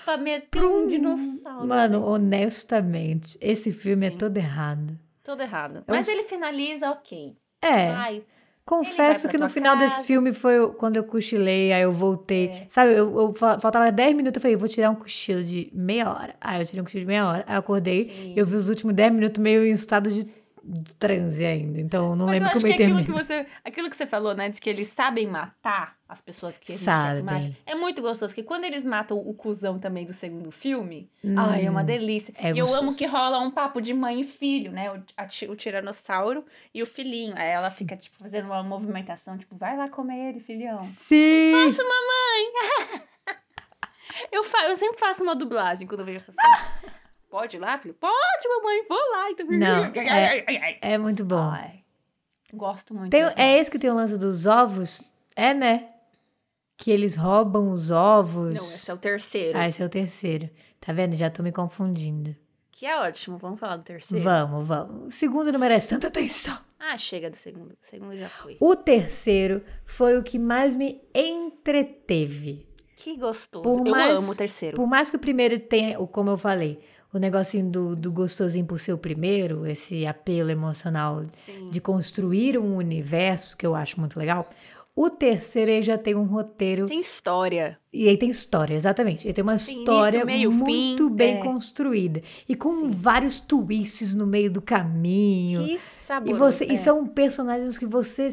pra meter um dinossauro. Mano, honestamente, esse filme é Sim. todo errado. Todo errado. Mas ele finaliza ok. É, Ai, confesso que no final desse filme foi quando eu cochilei, aí eu voltei. É. Sabe, eu, eu fa- faltava 10 minutos, eu falei, vou tirar um cochilo de meia hora. Aí eu tirei um cochilo de meia hora, aí eu acordei, Sim. eu vi os últimos 10 minutos meio em estado de, de transe ainda. Então não mas eu lembro acho como que ele aquilo que você, aquilo que você falou, né, de que eles sabem matar as pessoas que Sabem. que mate, é muito gostoso, que quando eles matam o cuzão também do segundo filme, ai, é uma delícia. é e eu amo que rola um papo de mãe e filho, né, o, a o tiranossauro e o filhinho. Aí ela fica, tipo, fazendo uma movimentação, tipo, vai lá comer ele, filhão. Sim! Nossa, mamãe! eu, fa eu sempre faço uma dublagem quando eu vejo essa cena. Pode ir lá, filho? Pode, mamãe, vou lá. Então... Não, é- É muito bom. Ai, gosto muito. Tem- é esse que tem o lance dos ovos? É, né? Que eles roubam os ovos. Não, esse é o terceiro. Ah, esse é o terceiro. Tá vendo? Já tô me confundindo. Que é ótimo. Vamos falar do terceiro? Vamos, vamos. O segundo não merece tanta atenção. Ah, chega do segundo. O segundo já foi. O terceiro foi o que mais me entreteve. Que gostoso. Por eu mais- amo o terceiro. Por mais que o primeiro tenha, como eu falei, o negocinho do, do gostosinho por ser o primeiro, esse apelo emocional Sim. de construir um universo, que eu acho muito legal. O terceiro ele já tem um roteiro. Tem história. E aí tem história, exatamente. Ele tem uma Tem história início, meio, muito fim, bem é. construída. E com vários twists no meio do caminho. Que sabor. E, você, é. e são personagens que você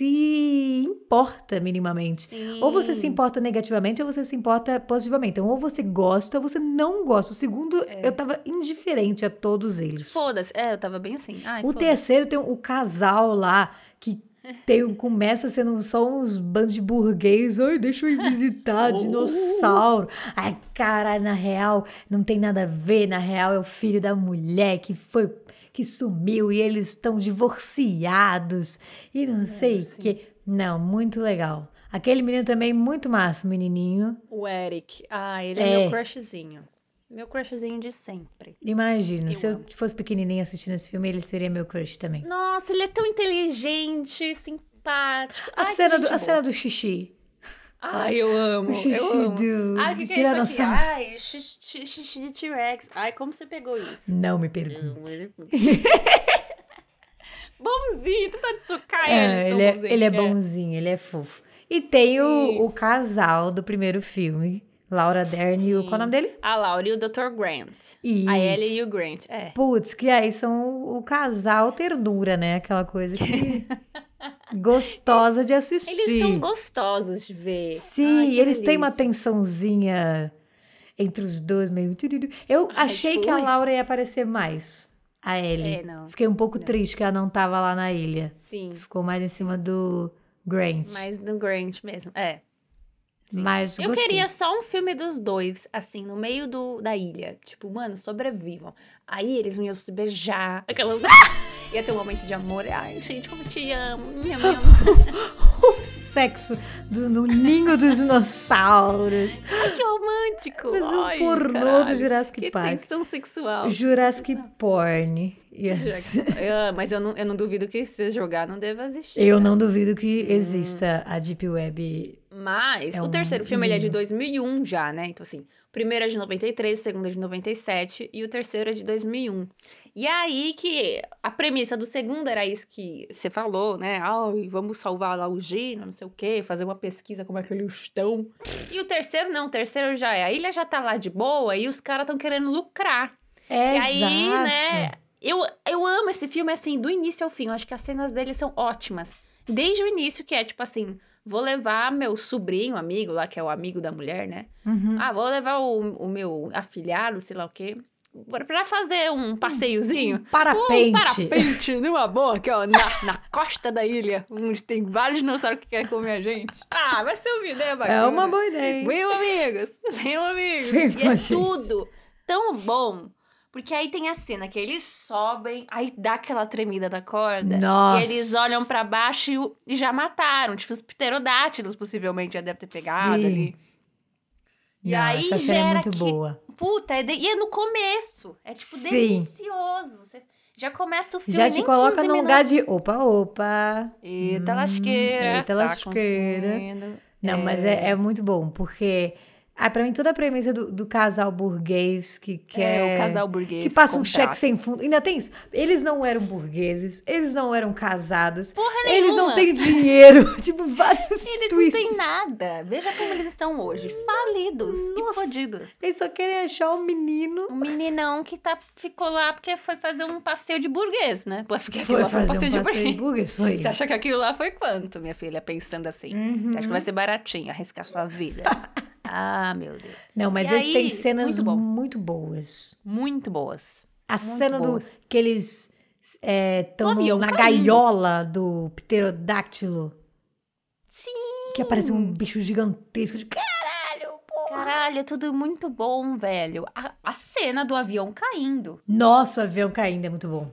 se importa minimamente. Sim. Ou você se importa negativamente, ou você se importa positivamente. Então, ou você gosta, ou você não gosta. O segundo, É. eu tava indiferente a todos eles. Foda-se. É, eu tava bem assim. Ai, o terceiro tem o casal lá, que tem, começa sendo só uns bandos de burguês. Ai, deixa eu ir visitar, dinossauro. Ai, cara, na real, não tem nada a ver. Na real, é o filho da mulher que foi... Que sumiu e eles estão divorciados e não sei o que. Não, muito legal. Aquele menino também, muito massa, menininho. O Eric. Ah, ele é, É. meu crushzinho. Meu crushzinho de sempre. Imagina, Eu se eu amo. fosse pequenininha assistindo esse filme, ele seria meu crush também. Nossa, ele é tão inteligente, simpático. A, Ai, cena do, a boa. cena do xixi. Ai, eu amo. O xixi eu amo. do- Ai, o que, que é isso aqui? Ai, xixi, xixi de T-Rex. Ai, como você pegou isso? Não me pergunte. bonzinho, tu tá de socar É, ele, é, bonzinho ele é que bonzinho, ele é fofo. E tem Sim. o, o casal do primeiro filme, Laura Dern e o. Qual é o nome dele? A Laura e o Dr. Grant. Isso. A Ellie e o Grant. É. Putz, que aí são o, o casal ternura, né? Aquela coisa que. gostosa de assistir. Eles são gostosos de ver. Sim, Ai, eles têm uma tensãozinha entre os dois, meio. Eu Ai, achei que a. Laura ia aparecer mais. A Ellie. É, não. Fiquei um pouco triste que ela não tava lá na ilha. Sim, Ficou mais em cima do Grant. mas do Grant mesmo. É. Mas Eu gostei. queria só um filme dos dois, assim, no meio do, da ilha. Tipo, mano, sobrevivam. Aí eles iam se beijar. Aquelas. Ia ter um momento de amor. Ai, gente, como eu te amo. Minha, minha. Sexo do- no ninho dos dinossauros. Ai, que romântico. Fazer um Ai, pornô do caralho. Jurassic que Park. tensão sexual. Jurassic Porn. Yes. Ah, mas eu não, eu não duvido que se jogar não deva existir. Eu tá? não duvido que exista a Deep Web. Mas É o um terceiro filme ele é de 2001 já, né? Então, assim, o primeiro é de 93, o segundo é de 97 e o terceiro é de 2001. E aí que a premissa do segundo era isso que você falou, né? Ai, vamos salvar lá o Gino, não sei o quê, fazer uma pesquisa como é que eles estão. E o terceiro não, o terceiro já é. A ilha já tá lá de boa e os caras estão querendo lucrar. É E aí, exato. né? Eu, eu amo esse filme, assim, do início ao fim. Eu acho que as cenas dele são ótimas. Desde o início, que é tipo assim: vou levar meu sobrinho, amigo lá, que é o amigo da mulher, né? Uhum. Ah, vou levar o, o meu afilhado, sei lá o quê. Pra- Pra fazer um passeiozinho. Parapente. Um parapente numa boa, aqui, ó, na, na costa da ilha, onde tem vários dinossauros que querem comer a gente. Ah, vai ser uma ideia bacana. É uma boa ideia. Venham, amigos! Venham, amigos! Vem e é gente. tudo tão bom. Porque aí tem a cena que eles sobem, aí dá aquela tremida da corda. Nossa. E eles olham pra baixo e, e já mataram. Tipo, os pterodátilos possivelmente já deve ter pegado Sim. ali. E Não, aí é gera muito que- boa. Puta, é de- e é no começo. É tipo Sim. delicioso. Você já começa o filme Já te coloca 15 num lugar de opa, opa. Eita lasqueira. eita tá lasqueira. Não, mas é, é muito bom, porque ah, pra mim toda a premissa do, do casal burguês que quer. É, o casal burguês. Que passa um cheque sem fundo. Ainda tem isso. Eles não eram burgueses, eles não eram casados. Porra Eles não nenhuma. têm dinheiro. tipo, vários Eles twists. não têm nada. Veja como eles estão hoje. Falidos e Nossa. fodidos. Eles só querem achar um menino. Um meninão que tá, ficou lá porque foi fazer um passeio de burguês, né? Porque aquilo Foi lá foi um passeio um de passeio burguês. burguês. Foi. Você acha que aquilo lá foi quanto, minha filha? Pensando assim. Você acha que vai ser baratinho arriscar sua vida? ah, meu Deus. Não, mas eles têm cenas muito muito boas. Muito boas. A Muito cena do boas. que eles estão avião na caindo. gaiola do pterodáctilo. Sim. Que aparece um bicho gigantesco de caralho, pô. Caralho, é tudo muito bom, velho. A- a cena do avião caindo. Nossa, o avião caindo é muito bom.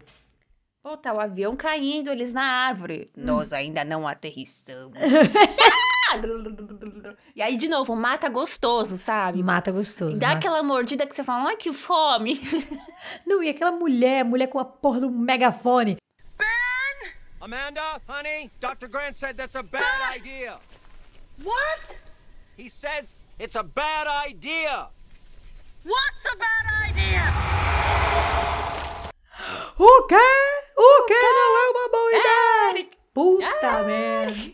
Pô, tá o avião caindo, eles na árvore. Nós ainda não aterrissamos. e aí, de novo, mata gostoso, sabe? Mata gostoso. Dá mata. aquela mordida que você fala, ai, que fome. Não, e aquela mulher, mulher com a porra do megafone. Amanda, honey, Dr. Grant said that's a bad idea. What? He says it's a bad idea. What's a bad idea? O quê? O quê? Não é uma boa ideia. Puta merda.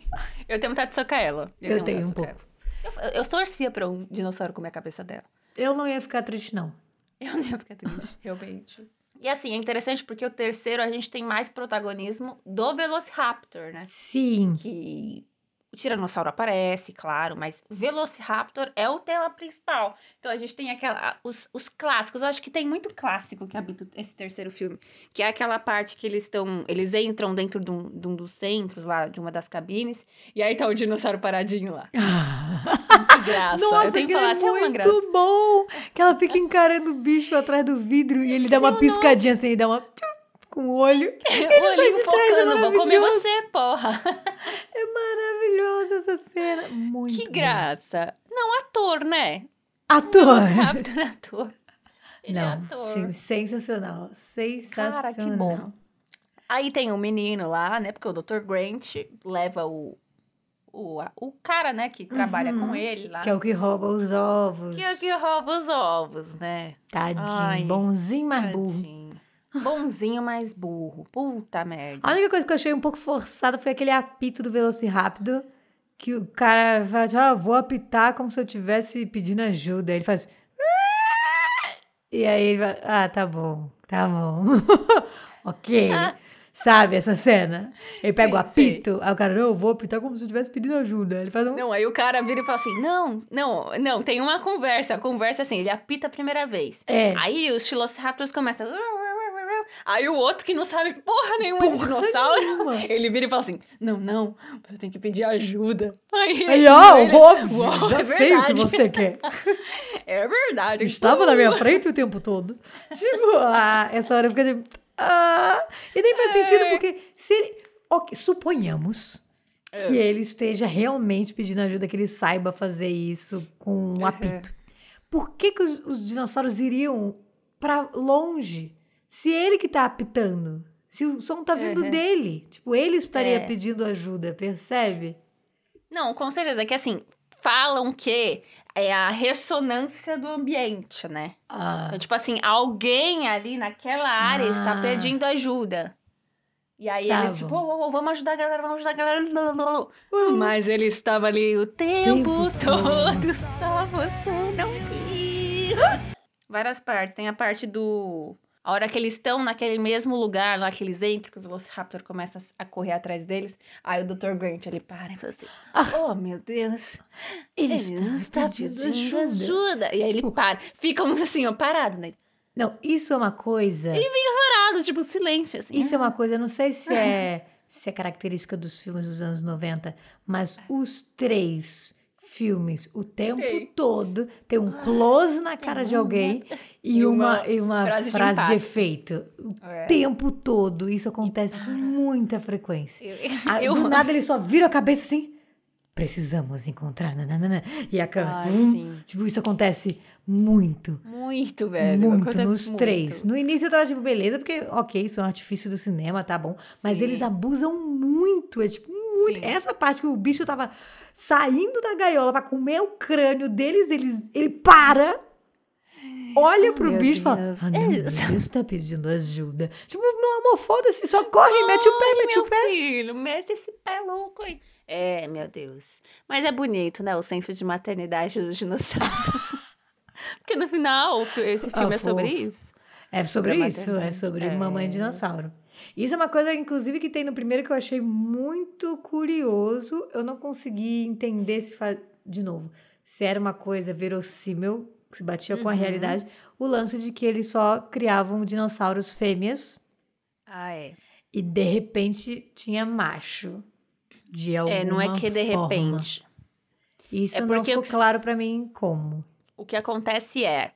Eu tenho vontade de socar ela. Eu vontade tenho de um ela. Eu, eu torcia pra um dinossauro comer a cabeça dela. Eu não ia ficar triste, não. Eu não ia ficar triste, realmente. E assim, é interessante porque o terceiro a gente tem mais protagonismo do Velociraptor, né? Sim. Que o Tiranossauro aparece, claro, mas Velociraptor é o tema principal. Então a gente tem aquela, os, os clássicos. Eu acho que tem muito clássico que habita esse terceiro filme. Que é aquela parte que eles estão. Eles entram dentro de um, de um dos centros lá, de uma das cabines. E aí tá o dinossauro paradinho lá. que graça. Nossa, Eu tenho que falar, é assim, é muito bom. Que ela fica encarando o bicho atrás do vidro e ele dá uma piscadinha assim, e dá uma... com o olho. O olhinho é focando, vou comer você, porra. É maravilhosa essa cena. Muito que bom. graça. Não, ator, né? Ator. Velociraptor é ator. Ele é Não, ator. sim, sensacional. Sensacional. Cara, que bom. Aí tem o menino lá, né? Porque o Dr. Grant leva o, o, o cara, né? Que trabalha com ele lá. Que é o que rouba os ovos. que é o que rouba os ovos, né? Tadinho, Ai, bonzinho, mas burro. Bonzinho, mas burro. Puta merda. A única coisa que eu achei um pouco forçada foi aquele apito do Velociraptor. Que o cara fala, tipo, ah, vou apitar como se eu estivesse pedindo ajuda. Aí ele faz. E aí ele vai, ah, tá bom, tá bom. ok. Sabe essa cena? Ele pega Sim, o apito, aí o cara, não, eu vou apitar como se eu estivesse pedindo ajuda. Ele faz um. Não, aí o cara vira e fala assim: não, não, não, tem uma conversa. A conversa é assim, ele apita a primeira vez. É. Aí os Velociraptors começam. Aí o outro que não sabe porra nenhuma de Porra dinossauro, nenhuma. ele vira e fala assim: Não, não, você tem que pedir ajuda. Aí, Aí, ó, ele- óbvio, Uau, já é sei o que você quer. É verdade. Estava na minha frente o tempo todo. Tipo, ah, essa hora fica tipo. Ah, e nem faz sentido, É. porque se ele. ok, suponhamos É. que ele esteja realmente pedindo ajuda, que ele saiba fazer isso com um apito. Por que, que os, os dinossauros iriam pra longe? Se ele que tá apitando. Se o som tá vindo Uhum. dele. Tipo, ele estaria É. pedindo ajuda, percebe? Não, com certeza. É que assim, falam que é a ressonância do ambiente, né? Ah, Então, tipo assim, alguém ali naquela área está Ah. pedindo ajuda. E aí Tá eles, tipo, bom. "Ô, ô, ô, vamos ajudar a galera, vamos ajudar a galera. Mas ele estava ali o tempo Tempo todo, só você não viu. Várias partes. Tem a parte do. A hora que eles estão naquele mesmo lugar lá que eles entram, que o Velociraptor começa a correr atrás deles. Aí o Dr. Grant ele para e fala assim: Oh, meu Deus, ele ele está, pedindo ajuda. ajuda. E aí ele para. Fica uns assim, ó, parado, né? Não, isso é uma coisa. E fica parado, tipo, silêncio, assim. Isso é uma coisa, eu não sei se é, se é característica dos filmes dos anos 90, mas os três filmes, o tempo Tem. todo, tem um close na cara de alguém e E uma, e uma frase frase, de de, efeito. O É. tempo todo. Isso acontece com muita frequência. Eu- Ah, eu- Do nada ele só vira a cabeça assim. Precisamos encontrar. Nananana. E a câmera. Ah, hum, tipo, isso acontece muito. Muito, velho. Muito, acontece nos muito. três. No início eu tava tipo, beleza, porque, ok, isso é um artifício do cinema, tá bom. Mas Sim. eles abusam muito, é tipo, muito. Sim. Essa parte que o bicho tava saindo da gaiola pra comer o crânio deles, eles, ele para, olha pro Meu bicho e fala, ah, É meu isso. Deus tá pedindo ajuda. Tipo, meu amor, foda-se, só corre, mete o pé, Ai, mete o pé. filho, mete esse pé louco aí. É, meu Deus. Mas é bonito, né? O senso de maternidade dos dinossauros. Porque no final, esse Ah, filme é sobre fofo. isso. É sobre Sobre isso, é sobre É. mamãe dinossauro. Isso é uma coisa, inclusive, que tem no primeiro que eu achei muito curioso. Eu não consegui entender se fa... de novo, se era uma coisa verossímil, que se batia com a Uhum. realidade, o lance de que eles só criavam dinossauros fêmeas Ah, é. e de repente tinha macho. De alguma É, não é que de forma. repente. Isso É não ficou claro pra mim como. O que acontece é,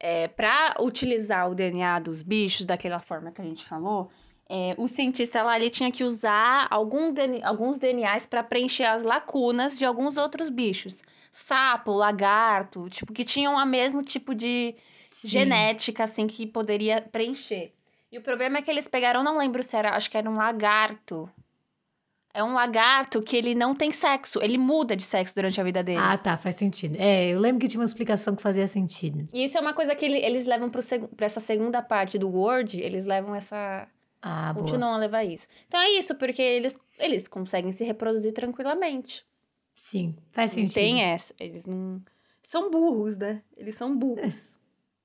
É, para utilizar o DNA dos bichos daquela forma que a gente falou, é, o cientista lá ele tinha que usar algum alguns DNAs para preencher as lacunas de alguns outros bichos. Sapo, lagarto, tipo, que tinham o mesmo tipo de genética, assim, que poderia preencher. E o problema é que eles pegaram, não lembro se era, acho que era um lagarto. É um lagarto que ele não tem sexo, ele muda de sexo durante a vida dele. Ah, tá, faz sentido. É, eu lembro que tinha uma explicação que fazia sentido. E isso é uma coisa que ele- eles levam pro seg- pra essa segunda parte do Word, eles levam essa. Ah, boa. continuam a levar isso. Então é isso, porque eles, eles conseguem se reproduzir tranquilamente. Sim, faz Não sentido. tem essa. Eles não. São burros, né? Eles são burros.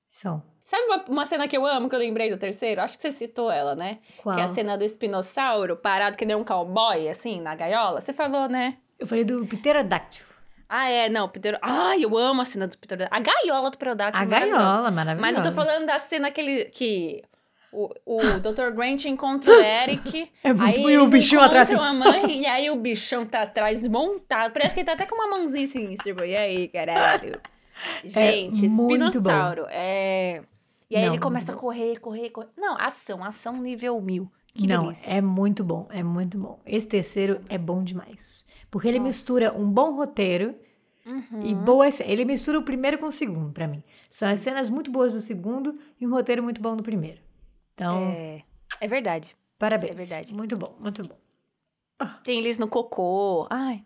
São. Sabe uma, uma cena que eu amo, que eu lembrei do terceiro? Acho que você citou ela, né? Qual? Que é a cena do espinossauro parado que nem um cowboy, assim, na gaiola. Você falou, né? Eu falei do pterodáctilo. Ah, é, não, Ptero... Ai, eu amo a cena do pterodáctilo. A gaiola do pterodáctilo. A é maravilhosa. gaiola, maravilhosa. Mas eu tô falando da cena que, ele, que o, o Dr. Grant encontra o Eric. É muito aí e o bichinho atrás, encontram a mãe, e aí o bichão tá atrás montado. Parece que ele tá até com uma mãozinha assim, tipo, e aí, caralho? Gente, É espinossauro. É... E aí Não, ele começa a correr, correr, correr. Não, ação, ação nível mil. Que Não, delícia. é muito bom, é muito bom. Esse terceiro é bom demais. Porque ele mistura um bom roteiro Uhum. e boa. Ele mistura o primeiro com o segundo, pra mim. São as cenas muito boas do segundo e um roteiro muito bom do primeiro. Então, É, é verdade. parabéns. é verdade. Muito bom, muito bom. Tem eles no cocô. Ai.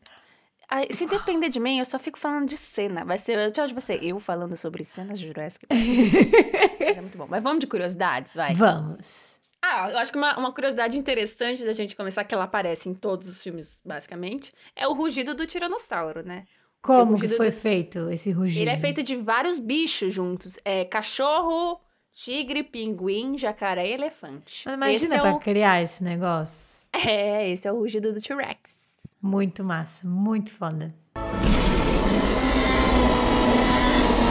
Ai, se depender de mim, eu só fico falando de cena. Vai ser o episódio vai ser eu falando sobre cenas de Jurassic Park. É muito bom. Mas vamos de curiosidades, vai. Vamos. Ah, eu acho que uma, uma curiosidade interessante da gente começar, que ela aparece em todos os filmes, basicamente, é o rugido do tiranossauro, né? Como que foi do- feito esse rugido? Ele é feito de vários bichos juntos. É cachorro, tigre, pinguim, jacaré e elefante. Mas imagina esse é, pra o... criar esse negócio. é, esse é o rugido do T-Rex. Muito massa, muito foda.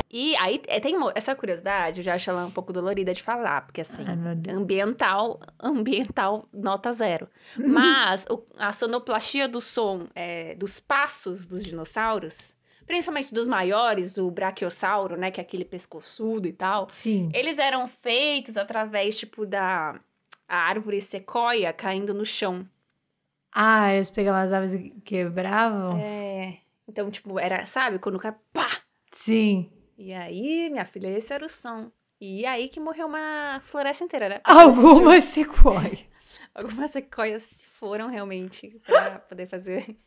E aí é, tem essa curiosidade, eu já acho ela um pouco dolorida de falar, porque assim, Ai, ambiental, ambiental nota zero. Mas o- a sonoplastia do som é, dos passos dos dinossauros, principalmente dos maiores, o brachiosauro, né, que é aquele pescoçudo e tal, Sim. eles eram feitos através, tipo, da árvore sequoia caindo no chão. Ah, eles pegavam as aves e quebravam? É, então, tipo, era, sabe, quando o cara, pá, Sim. E aí, minha filha, esse era o som. E aí que morreu uma floresta inteira, né? Algumas sequoias. Algumas sequoias se foram realmente pra poder fazer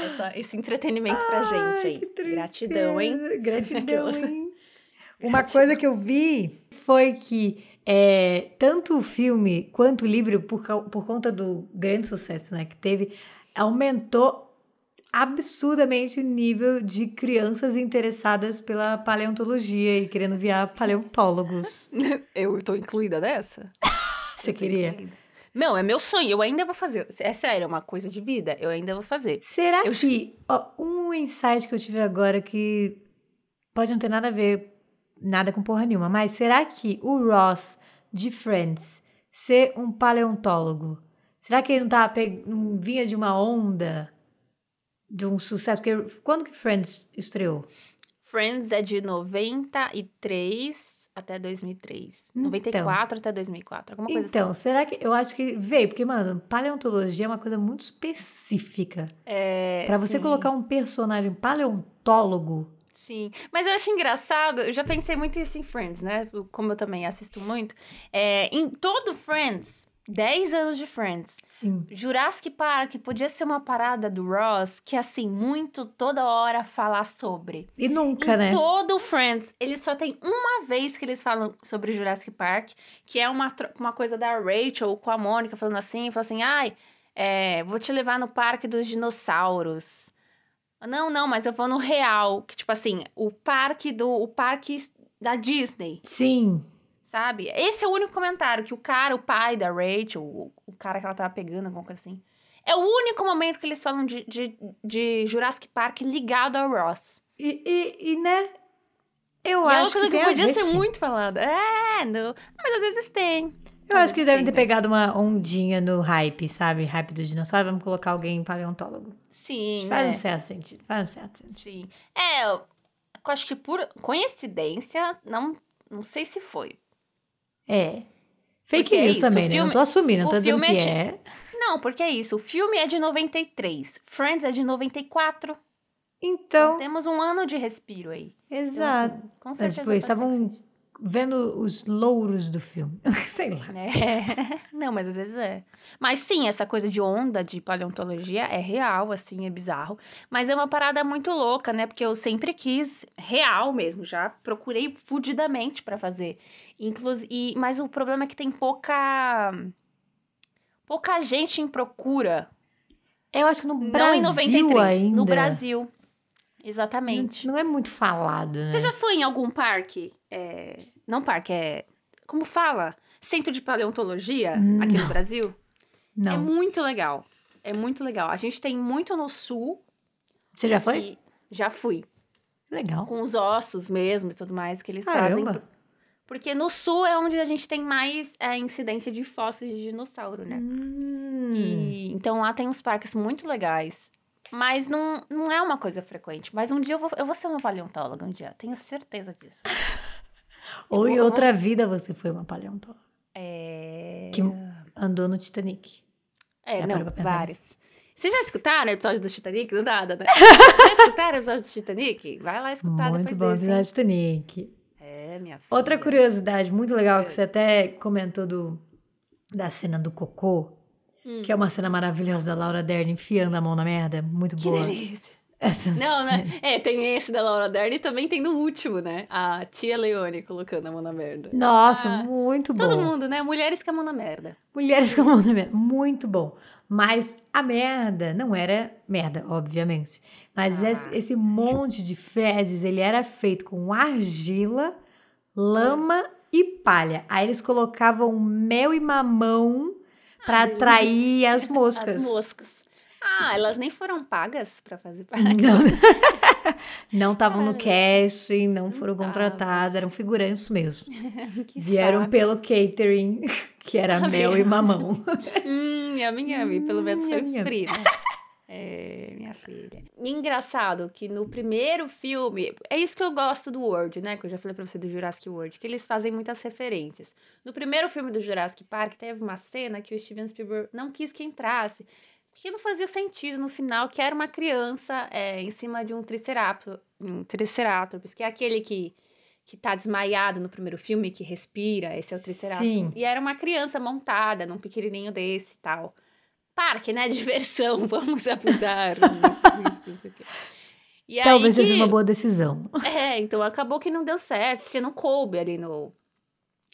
essa- esse entretenimento pra gente aí. Gratidão, hein? Gratidão, hein? Uma coisa que eu vi foi que é, tanto o filme quanto o livro, por, por conta do grande sucesso né, que teve, aumentou absurdamente o nível de crianças interessadas pela paleontologia e querendo virar paleontólogos. Eu tô incluída nessa? Você queria? incluída. Não, é meu sonho. Eu ainda vou fazer. É sério, é uma coisa de vida. Eu ainda vou fazer. Será Eu- que ó, um insight que eu tive agora que pode não ter nada a ver nada com porra nenhuma, mas será que o Ross de Friends ser um paleontólogo, será que ele não tá pe- não vinha de uma onda de um sucesso? Porque quando que Friends estreou? Friends é de 93 até 2003. 94 até 2004. Alguma coisa Então, assim. será que eu acho que veio, porque mano, paleontologia é uma coisa muito específica. É, Pra você sim. colocar um personagem paleontólogo, Sim, mas eu acho engraçado, eu já pensei muito isso em Friends, né? Como eu também assisto muito. É, em todo Friends, 10 anos de Friends, sim. Jurassic Park podia ser uma parada do Ross que, assim, muito toda hora falar sobre. E nunca, em né? todo Friends, eles só tem uma vez que eles falam sobre Jurassic Park, que é uma, uma coisa da Rachel com a Mônica falando assim, falando assim, ai, é, vou te levar no parque dos dinossauros. Não, não, mas eu vou no real, que tipo assim, o parque do o parque da Disney, Sim. Sabe? Esse é o único comentário que o cara, o pai da Rachel, o, o cara que ela tava pegando, alguma coisa assim. É o único momento que eles falam de, de, de Jurassic Park ligado ao Ross. E, e, e, né? Eu E é uma acho coisa que, que, podia ser sim. muito falada. É, não. Mas às vezes tem. Eu acho que Às devem ter pegado uma ondinha no hype, sabe? Hype do dinossauro. Vamos colocar alguém paleontólogo. Sim, Faz né? um certo sentido. Faz um certo sentido. Sim. É, eu acho que por coincidência, não, Não sei se foi. É. Fake Porque é news isso, também, o né? filme- Não tô assumindo, não tô dizendo filme que é de- é. Não, porque é isso. O filme é de 93. Friends é de 94. Então, Temos um ano de respiro aí. Então, exato. assim, com Mas, certeza. tipo, ser que estavam seja. Vendo os louros do filme. Sei lá. É. Não, mas às vezes é. Mas sim, essa coisa de onda de paleontologia é real, assim, é bizarro. Mas é uma parada muito louca, né? Porque eu sempre quis real mesmo, já procurei fudidamente pra fazer. Inclusive, mas o problema é que tem pouca pouca gente em procura. Eu acho que no Brasil não em 93, ainda. no Brasil. Não, Exatamente. não é muito falado, né? Você já foi em algum parque? É, Não parque, é. Como fala? Centro de paleontologia aqui no Brasil? É Não. muito legal. É muito legal. A gente tem muito no sul. Você já foi? já fui. Legal. Com os ossos mesmo e tudo mais que eles Caramba. fazem. Porque no sul é onde a gente tem mais é, incidência de fósseis de dinossauro, né? Hum. E, então lá tem uns parques muito legais. Mas não, não é uma coisa frequente. Mas um dia eu vou, eu vou ser uma paleontóloga um dia. Tenho certeza disso. Ou em outra vida você foi uma paleontóloga. É... Que andou no Titanic. É, Já não, vários. Vocês já escutaram o episódio do Titanic? Não nada, né? já escutaram o episódio do Titanic? Vai lá escutar Muito depois bom desse. episódio do Titanic. É, minha filha. Outra curiosidade muito legal É. que você até comentou do, da cena do cocô, que é uma cena maravilhosa da Laura Dern enfiando a mão na merda. Muito Hum. Que boa. delícia. Essa Não, né? É, tem esse da Laura Dern e também tem do último, né? A tia Leone colocando a mão na merda. Nossa, Ah, muito bom. Todo mundo, né? Mulheres com a mão na merda. Mulheres com a mão na merda. Muito bom. Mas a merda não era merda, obviamente. Mas Ah. esse, esse monte de fezes, ele era feito com argila, lama e palha. Aí eles colocavam mel e mamão pra Ah, atrair as moscas. As moscas. Ah, elas nem foram pagas pra fazer parte. Não. Não estavam no casting, não foram tava. contratadas, eram figurantes mesmo. Que Vieram saco. pelo catering, que era Tá mel e vendo? mamão. Hum, yummy, yummy. Pelo menos foi free, né? É, minha filha. Engraçado que no primeiro filme. É isso que eu gosto do World, né? Que eu já falei pra você do Jurassic World. Que eles fazem muitas referências. No primeiro filme do Jurassic Park, teve uma cena que o Steven Spielberg não quis que entrasse. Porque não fazia sentido no final, que era uma criança é, em cima de um triceratops. Um triceratops, que é aquele que. Que tá desmaiado no primeiro filme, que respira, esse é o Triceratops. Sim. E era uma criança montada num pequenininho desse e tal parque, né? Diversão, vamos abusar. E Talvez que- seja uma boa decisão. É, então acabou que não deu certo, porque não coube ali no.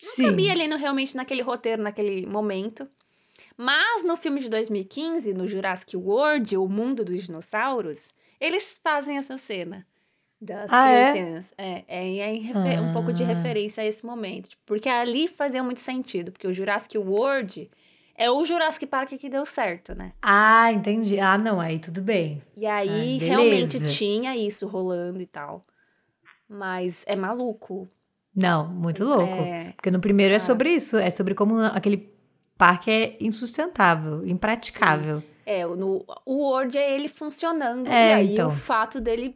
Não Sim. cabia ali no, realmente naquele roteiro, naquele momento. Mas no filme de 2015, no Jurassic World, O Mundo dos Dinossauros, eles fazem essa cena. Das Ah, é? É, é, é refer- um pouco de Ah. referência a esse momento. tipo, Porque ali fazia muito sentido, porque o Jurassic World é o Jurassic Park que deu certo, né? Ah, entendi. Ah, não, aí tudo bem. E aí Ah, realmente tinha isso rolando e tal. Mas é maluco. Não, muito louco. É. Porque no primeiro é Ah. sobre isso. É sobre como aquele parque é insustentável, impraticável. É, no, o Word é ele funcionando. É, e aí então. o fato dele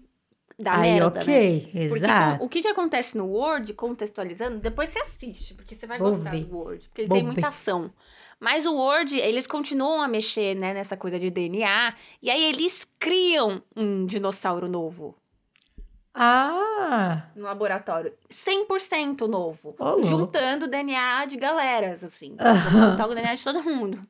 dar Aí, merda, né? ok, Porque exato. co- o que, que acontece no Word, contextualizando, depois você assiste, porque você vai Vou gostar ver. do Word, porque ele Vou tem muita ver. ação. Mas o Word, eles continuam a mexer, né, nessa coisa de DNA, e aí eles criam um dinossauro novo Ah, no laboratório. 100% novo. Louco. juntando DNA de galeras, assim. Juntar o DNA de todo mundo.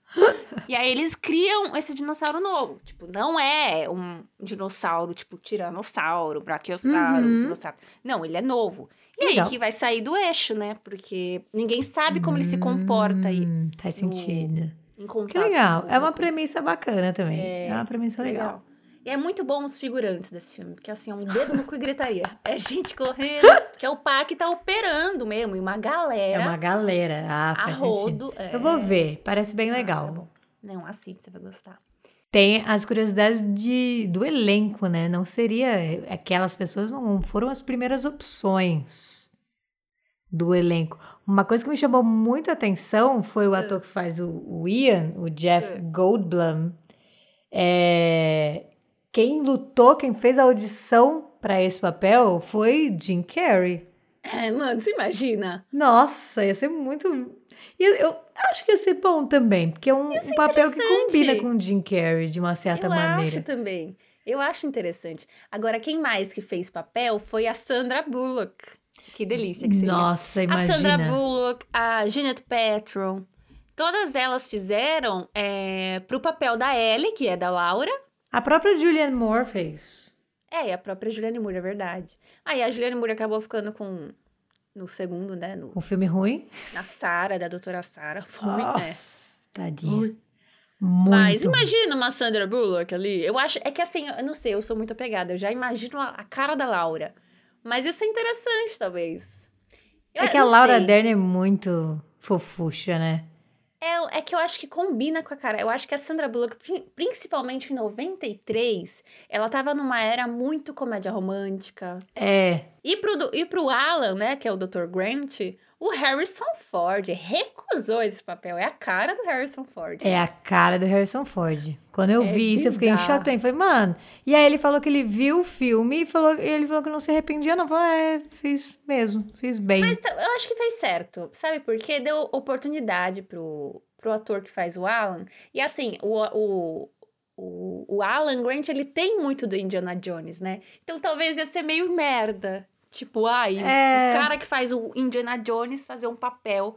E aí eles criam esse dinossauro novo. Tipo, não é um dinossauro, tipo, tiranossauro, brachiosauro, Uhum. dinossauro. Não, ele é novo. E Legal. aí que vai sair do eixo, né? Porque ninguém sabe como ele se comporta aí hum, faz no- sentido. em contato. Que legal. É uma premissa bacana também. É, uma premissa legal. E é muito bom os figurantes desse filme, porque assim, é um dedo no cu e gritaria. É gente correndo, que é o par que tá operando mesmo, e uma É galera uma galera. Ah, faz rodo. é. Eu vou ver, parece bem Ah, legal. tá bom. Não, assiste, você vai gostar. Tem as curiosidades de, do elenco, né? Não seria. Aquelas pessoas não foram as primeiras opções do elenco. Uma coisa que me chamou muita atenção foi o ator que faz o, o Ian, o Jeff Goldblum. É, quem lutou, quem fez a audição para esse papel foi Jim Carrey. É, mano, você imagina? Nossa, ia ser muito. Eu, eu acho que ia ser bom também, porque é um, um papel que combina com o Jim Carrey de uma certa eu maneira. acho também. Eu acho interessante. Agora, quem mais que fez papel foi a Sandra Bullock. Que delícia que seria. Nossa, A imagina. Sandra Bullock, a Jeanette Patron. Todas elas fizeram é, pro papel da Ellie, que é da Laura. A própria Julianne Moore fez. É, e a própria Juliane Moore, é verdade. Aí a Juliane Moore acabou ficando com. No segundo, né? No, Um filme ruim. na Sarah, da doutora Sarah. Foi, né? Nossa, tadinha. Muito. Mas imagina uma Sandra Bullock ali. Eu acho. É que assim, eu não sei, eu sou muito apegada. Eu já imagino a, a cara da Laura. Mas isso é interessante, talvez. Eu É que a Laura sei. Dern é muito fofucha, né? É, é que eu acho que combina com a cara. Eu acho que a Sandra Bullock, pri- principalmente em 93, ela tava numa era muito comédia romântica. É. E pro, e pro Alan, né, que é o Dr. Grant, o Harrison Ford recusou esse papel. É a cara do Harrison Ford. É a cara do Harrison Ford. Quando eu É vi isso, eu fiquei em bizarro. choque também. Falei, mano. E aí ele falou que ele viu o filme e falou, ele falou que não se arrependia, não. Falou, é, fiz mesmo, fiz bem. Mas eu acho que fez certo. Sabe por quê? Deu oportunidade pro, pro ator que faz o Alan. E assim, o, o, o, o Alan Grant, ele tem muito do Indiana Jones, né? Então talvez ia ser meio merda. Tipo, ai, É. o cara que faz o Indiana Jones fazer um papel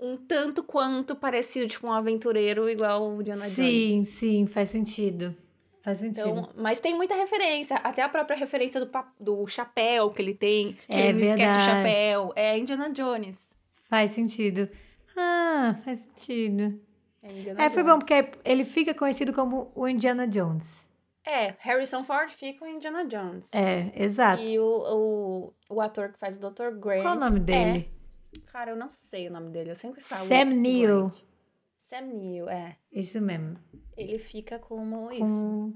um tanto quanto parecido, tipo, um aventureiro igual o Indiana Jones. sim, sim, faz sentido. Faz sentido. Então, mas tem muita referência, até a própria referência do, do chapéu que ele tem, que É ele não esquece o verdade. chapéu. É Indiana Jones. Faz sentido. Ah, faz sentido. É, É, foi bom, porque ele fica conhecido como o Indiana Jones. É, Harrison Ford fica o Indiana Jones. É, exato. E o, o, o ator que faz o Dr. Grant. Qual o nome dele? é- cara, eu não sei o nome dele, eu sempre falo. Sam Neill. Sam Neill, é. Isso mesmo. Ele fica como isso. Com-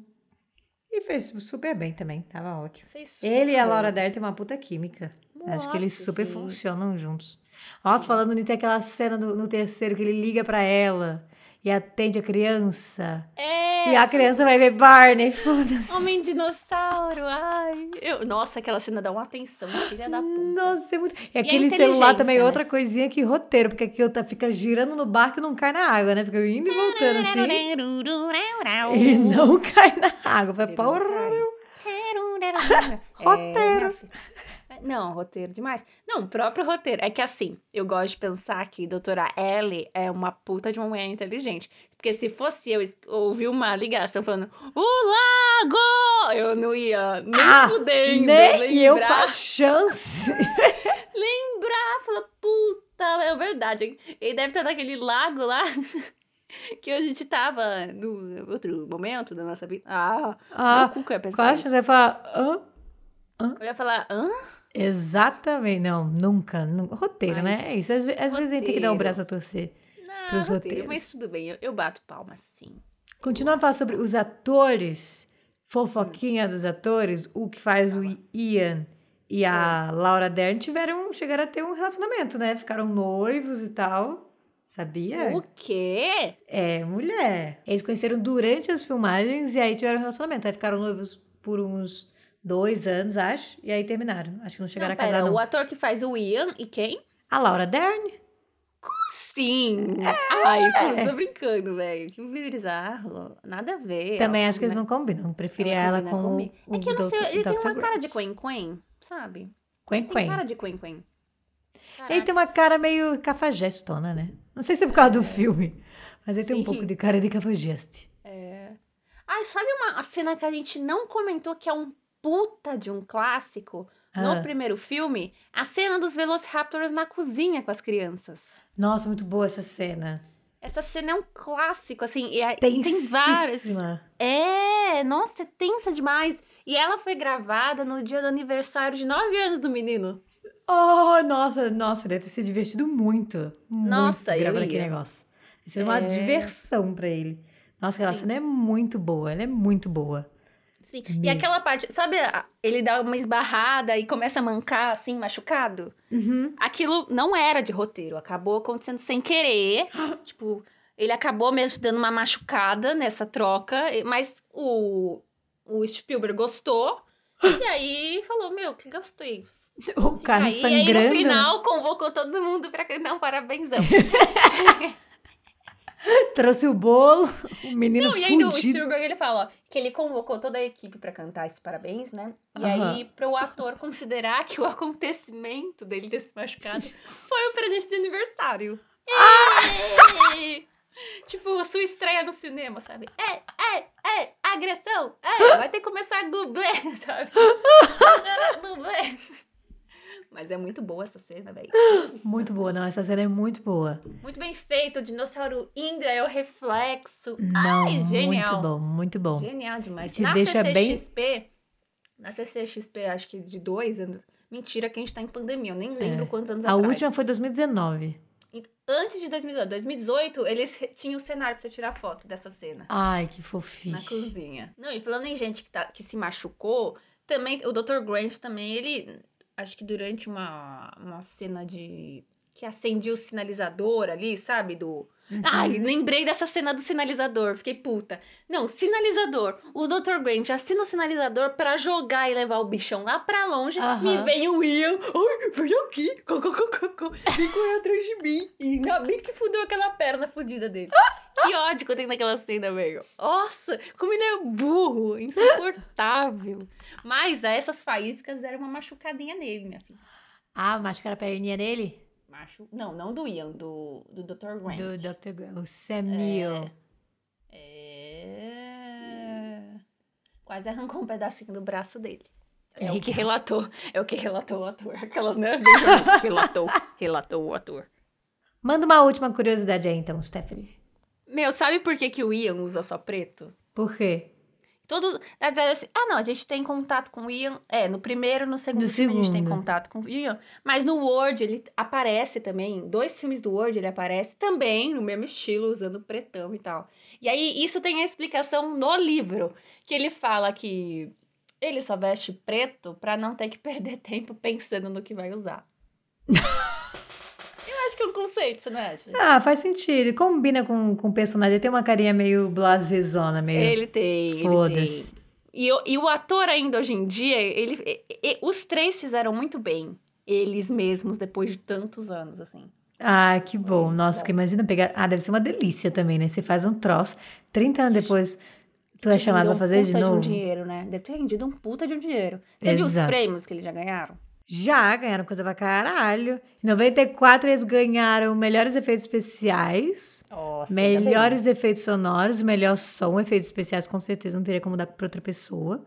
E fez super bem também, tava ótimo. Fez super Ele e a. Laura Dern têm uma puta química. Acho que eles Nossa, super sim. funcionam juntos. Nossa, falando nisso, tem aquela cena no, no terceiro que ele liga pra ela e atende a criança. É! E a criança vai ver Barney, foda-se. Homem dinossauro, ai. Eu, nossa, aquela cena dá uma atenção, filha da puta. Nossa, é muito. E a aquele celular também, né? outra coisinha que roteiro, porque aquilo tá, fica girando no barco e não cai na água, né? Fica indo e voltando assim. E não cai na água. Vai porra. Roteiro. É, Não, roteiro demais. Não, o próprio roteiro. É que assim, eu gosto de pensar que doutora Ellie é uma puta de uma mulher inteligente. Porque se fosse eu ouvir uma ligação falando o lago, eu não ia nem Ah, fudendo Nem eu com lembrar. a chance. lembrar, falar, puta, é verdade. Ele deve estar naquele lago lá que a gente tava no outro momento da nossa vida. Ah, Ah, cu que eu ia pensar Qual a isso. chance? Vai falar, hã? Eu ia falar, hã? Exatamente. Não, nunca. nu- Roteiro, né? Mas É isso. Às, às vezes a gente tem que dar um roteiro. braço a torcer. Não, roteiro, roteiros. mas tudo bem, eu, eu bato palma sim. Continuando a falar sobre os atores, fofoquinha dos atores, o que faz o Ian e a Laura Dern tiveram, chegaram a ter um relacionamento, né? Ficaram noivos e tal. Sabia? O quê? É, mulher. Eles conheceram durante as filmagens e aí tiveram um relacionamento. Aí ficaram noivos por uns dois anos, acho, e aí terminaram. Acho que não chegaram não, a casar, pera, não. o ator que faz o Ian e quem? A Laura Dern? Sim! Ai, você tá brincando, velho. Que bizarro. Nada a ver. Também ela acho que eles não combinam. Preferia ela ela, combina com comigo. o É que eu não sei, Dr. ele tem Dr. uma cara de Grant. quen-quen, sabe? Quen Tem Quen. cara de quen-quen. Ele tem uma cara meio cafajestona, né? Não sei se é por causa do filme, mas ele tem um Sim. pouco de cara de cafajeste. Ai, sabe uma a cena que a gente não comentou que é um puta de um clássico Ah. no primeiro filme? A cena dos Velociraptors na cozinha com as crianças. Nossa, muito boa essa cena. Essa cena é um clássico, assim, e é- tem várias. É, nossa, é tensa demais. E ela foi gravada no dia do aniversário de 9 anos do menino. Oh, nossa, nossa, deve ter se divertido muito. Nossa, muito gravando aquele negócio. Isso é uma diversão pra ele. Nossa, aquela Sim. cena é muito boa, ela é muito boa. Sim. E aquela parte, sabe, ele dá uma esbarrada e começa a mancar, assim, machucado? Aquilo não era de roteiro, acabou acontecendo sem querer. tipo, ele acabou mesmo dando uma machucada nessa troca, e- mas o, o Spielberg gostou. e aí falou: Meu, que gostei. O cara Aí, aí sangrando. no final convocou todo mundo pra cantar um parabénsão. Trouxe o bolo, o menino Não, e aí o. Spielberg ele fala ó, que ele convocou toda a equipe pra cantar esse parabéns, né? E aí, pro ator considerar que o acontecimento dele ter se machucado foi o presente de aniversário. Ê! Tipo, a sua estreia no cinema, sabe? É, é, é, agressão, é, vai ter que começar a dublê, sabe? dublê. Mas é muito boa essa cena, velho. Muito boa, não. Essa cena é muito boa. Muito bem feito, o dinossauro indo, aí o reflexo. Não, Ai, genial. muito bom, muito bom. Genial demais. Te na deixa bem- CCXP, na CCXP, acho que de dois anos. Mentira que a gente tá em pandemia, eu nem lembro quantos anos É. A atrás. última foi 2019. Antes de 2018, 2018, eles tinham o cenário pra você tirar foto dessa cena. Ai, que fofinho. Na cozinha. Não, e falando em gente que, tá, que se machucou, também, o Dr. Grant também, ele, acho que durante uma, uma cena de, que acendia o sinalizador ali, sabe, do... Ai, lembrei dessa cena do sinalizador, fiquei puta. Não, sinalizador. O Dr. Grant assina o sinalizador pra jogar e levar o bichão lá pra longe. Aham. Me vem o Ian, ai, vem aqui, co, co, co, co, co, vem correr atrás de mim. E ainda bem que fudeu aquela perna fudida dele. Que ódio que eu tenho naquela cena, velho. Nossa, como ele é burro, insuportável. Mas essas faíscas deram uma machucadinha nele, minha filha. Ah, machucaram a perninha dele? Machu... Não, não do Ian, do, do Dr. Grant. Do Dr. Gra- O Samuel. É... Quase arrancou um pedacinho do braço dele. É, É o que relatou. É o que relatou o ator. Aquelas, né? Relatou. Relatou o ator. Manda uma última curiosidade aí, então, Stephanie. Meu, sabe por que, que o Ian usa só preto? Por quê? Todos. na verdade, assim, ah, não, a gente tem contato com o Ian. É, no primeiro no segundo No filme a gente tem segundo. contato com o Ian. Mas no Word ele aparece também. Dois filmes do Word ele aparece também no mesmo estilo, usando pretão e tal. E aí, isso tem a explicação no livro. Que ele fala que ele só veste preto pra não ter que perder tempo pensando no que vai usar. Que um conceito, você não acha? Ah, faz sentido. Combina com, com o personagem. Ele tem uma carinha meio blasezona, meio... Ele tem, ele. Foda-se. E, o- e o ator ainda hoje em dia, ele, e- e- os três fizeram muito bem. Eles mesmos, depois de tantos anos, assim. Ah, que bom. Nossa, que imagina pegar... Ah, deve ser uma delícia também, né? Você faz um troço, 30 anos depois, tu é chamado pra um fazer de puta novo. um dinheiro, né? Deve ter rendido um puta de um dinheiro. Você viu os Exato. prêmios que eles já ganharam? Já ganharam coisa pra caralho. Em 94 eles ganharam melhores efeitos especiais, Nossa, melhores efeitos sonoros, melhor som, efeitos especiais com certeza não teria como dar pra outra pessoa.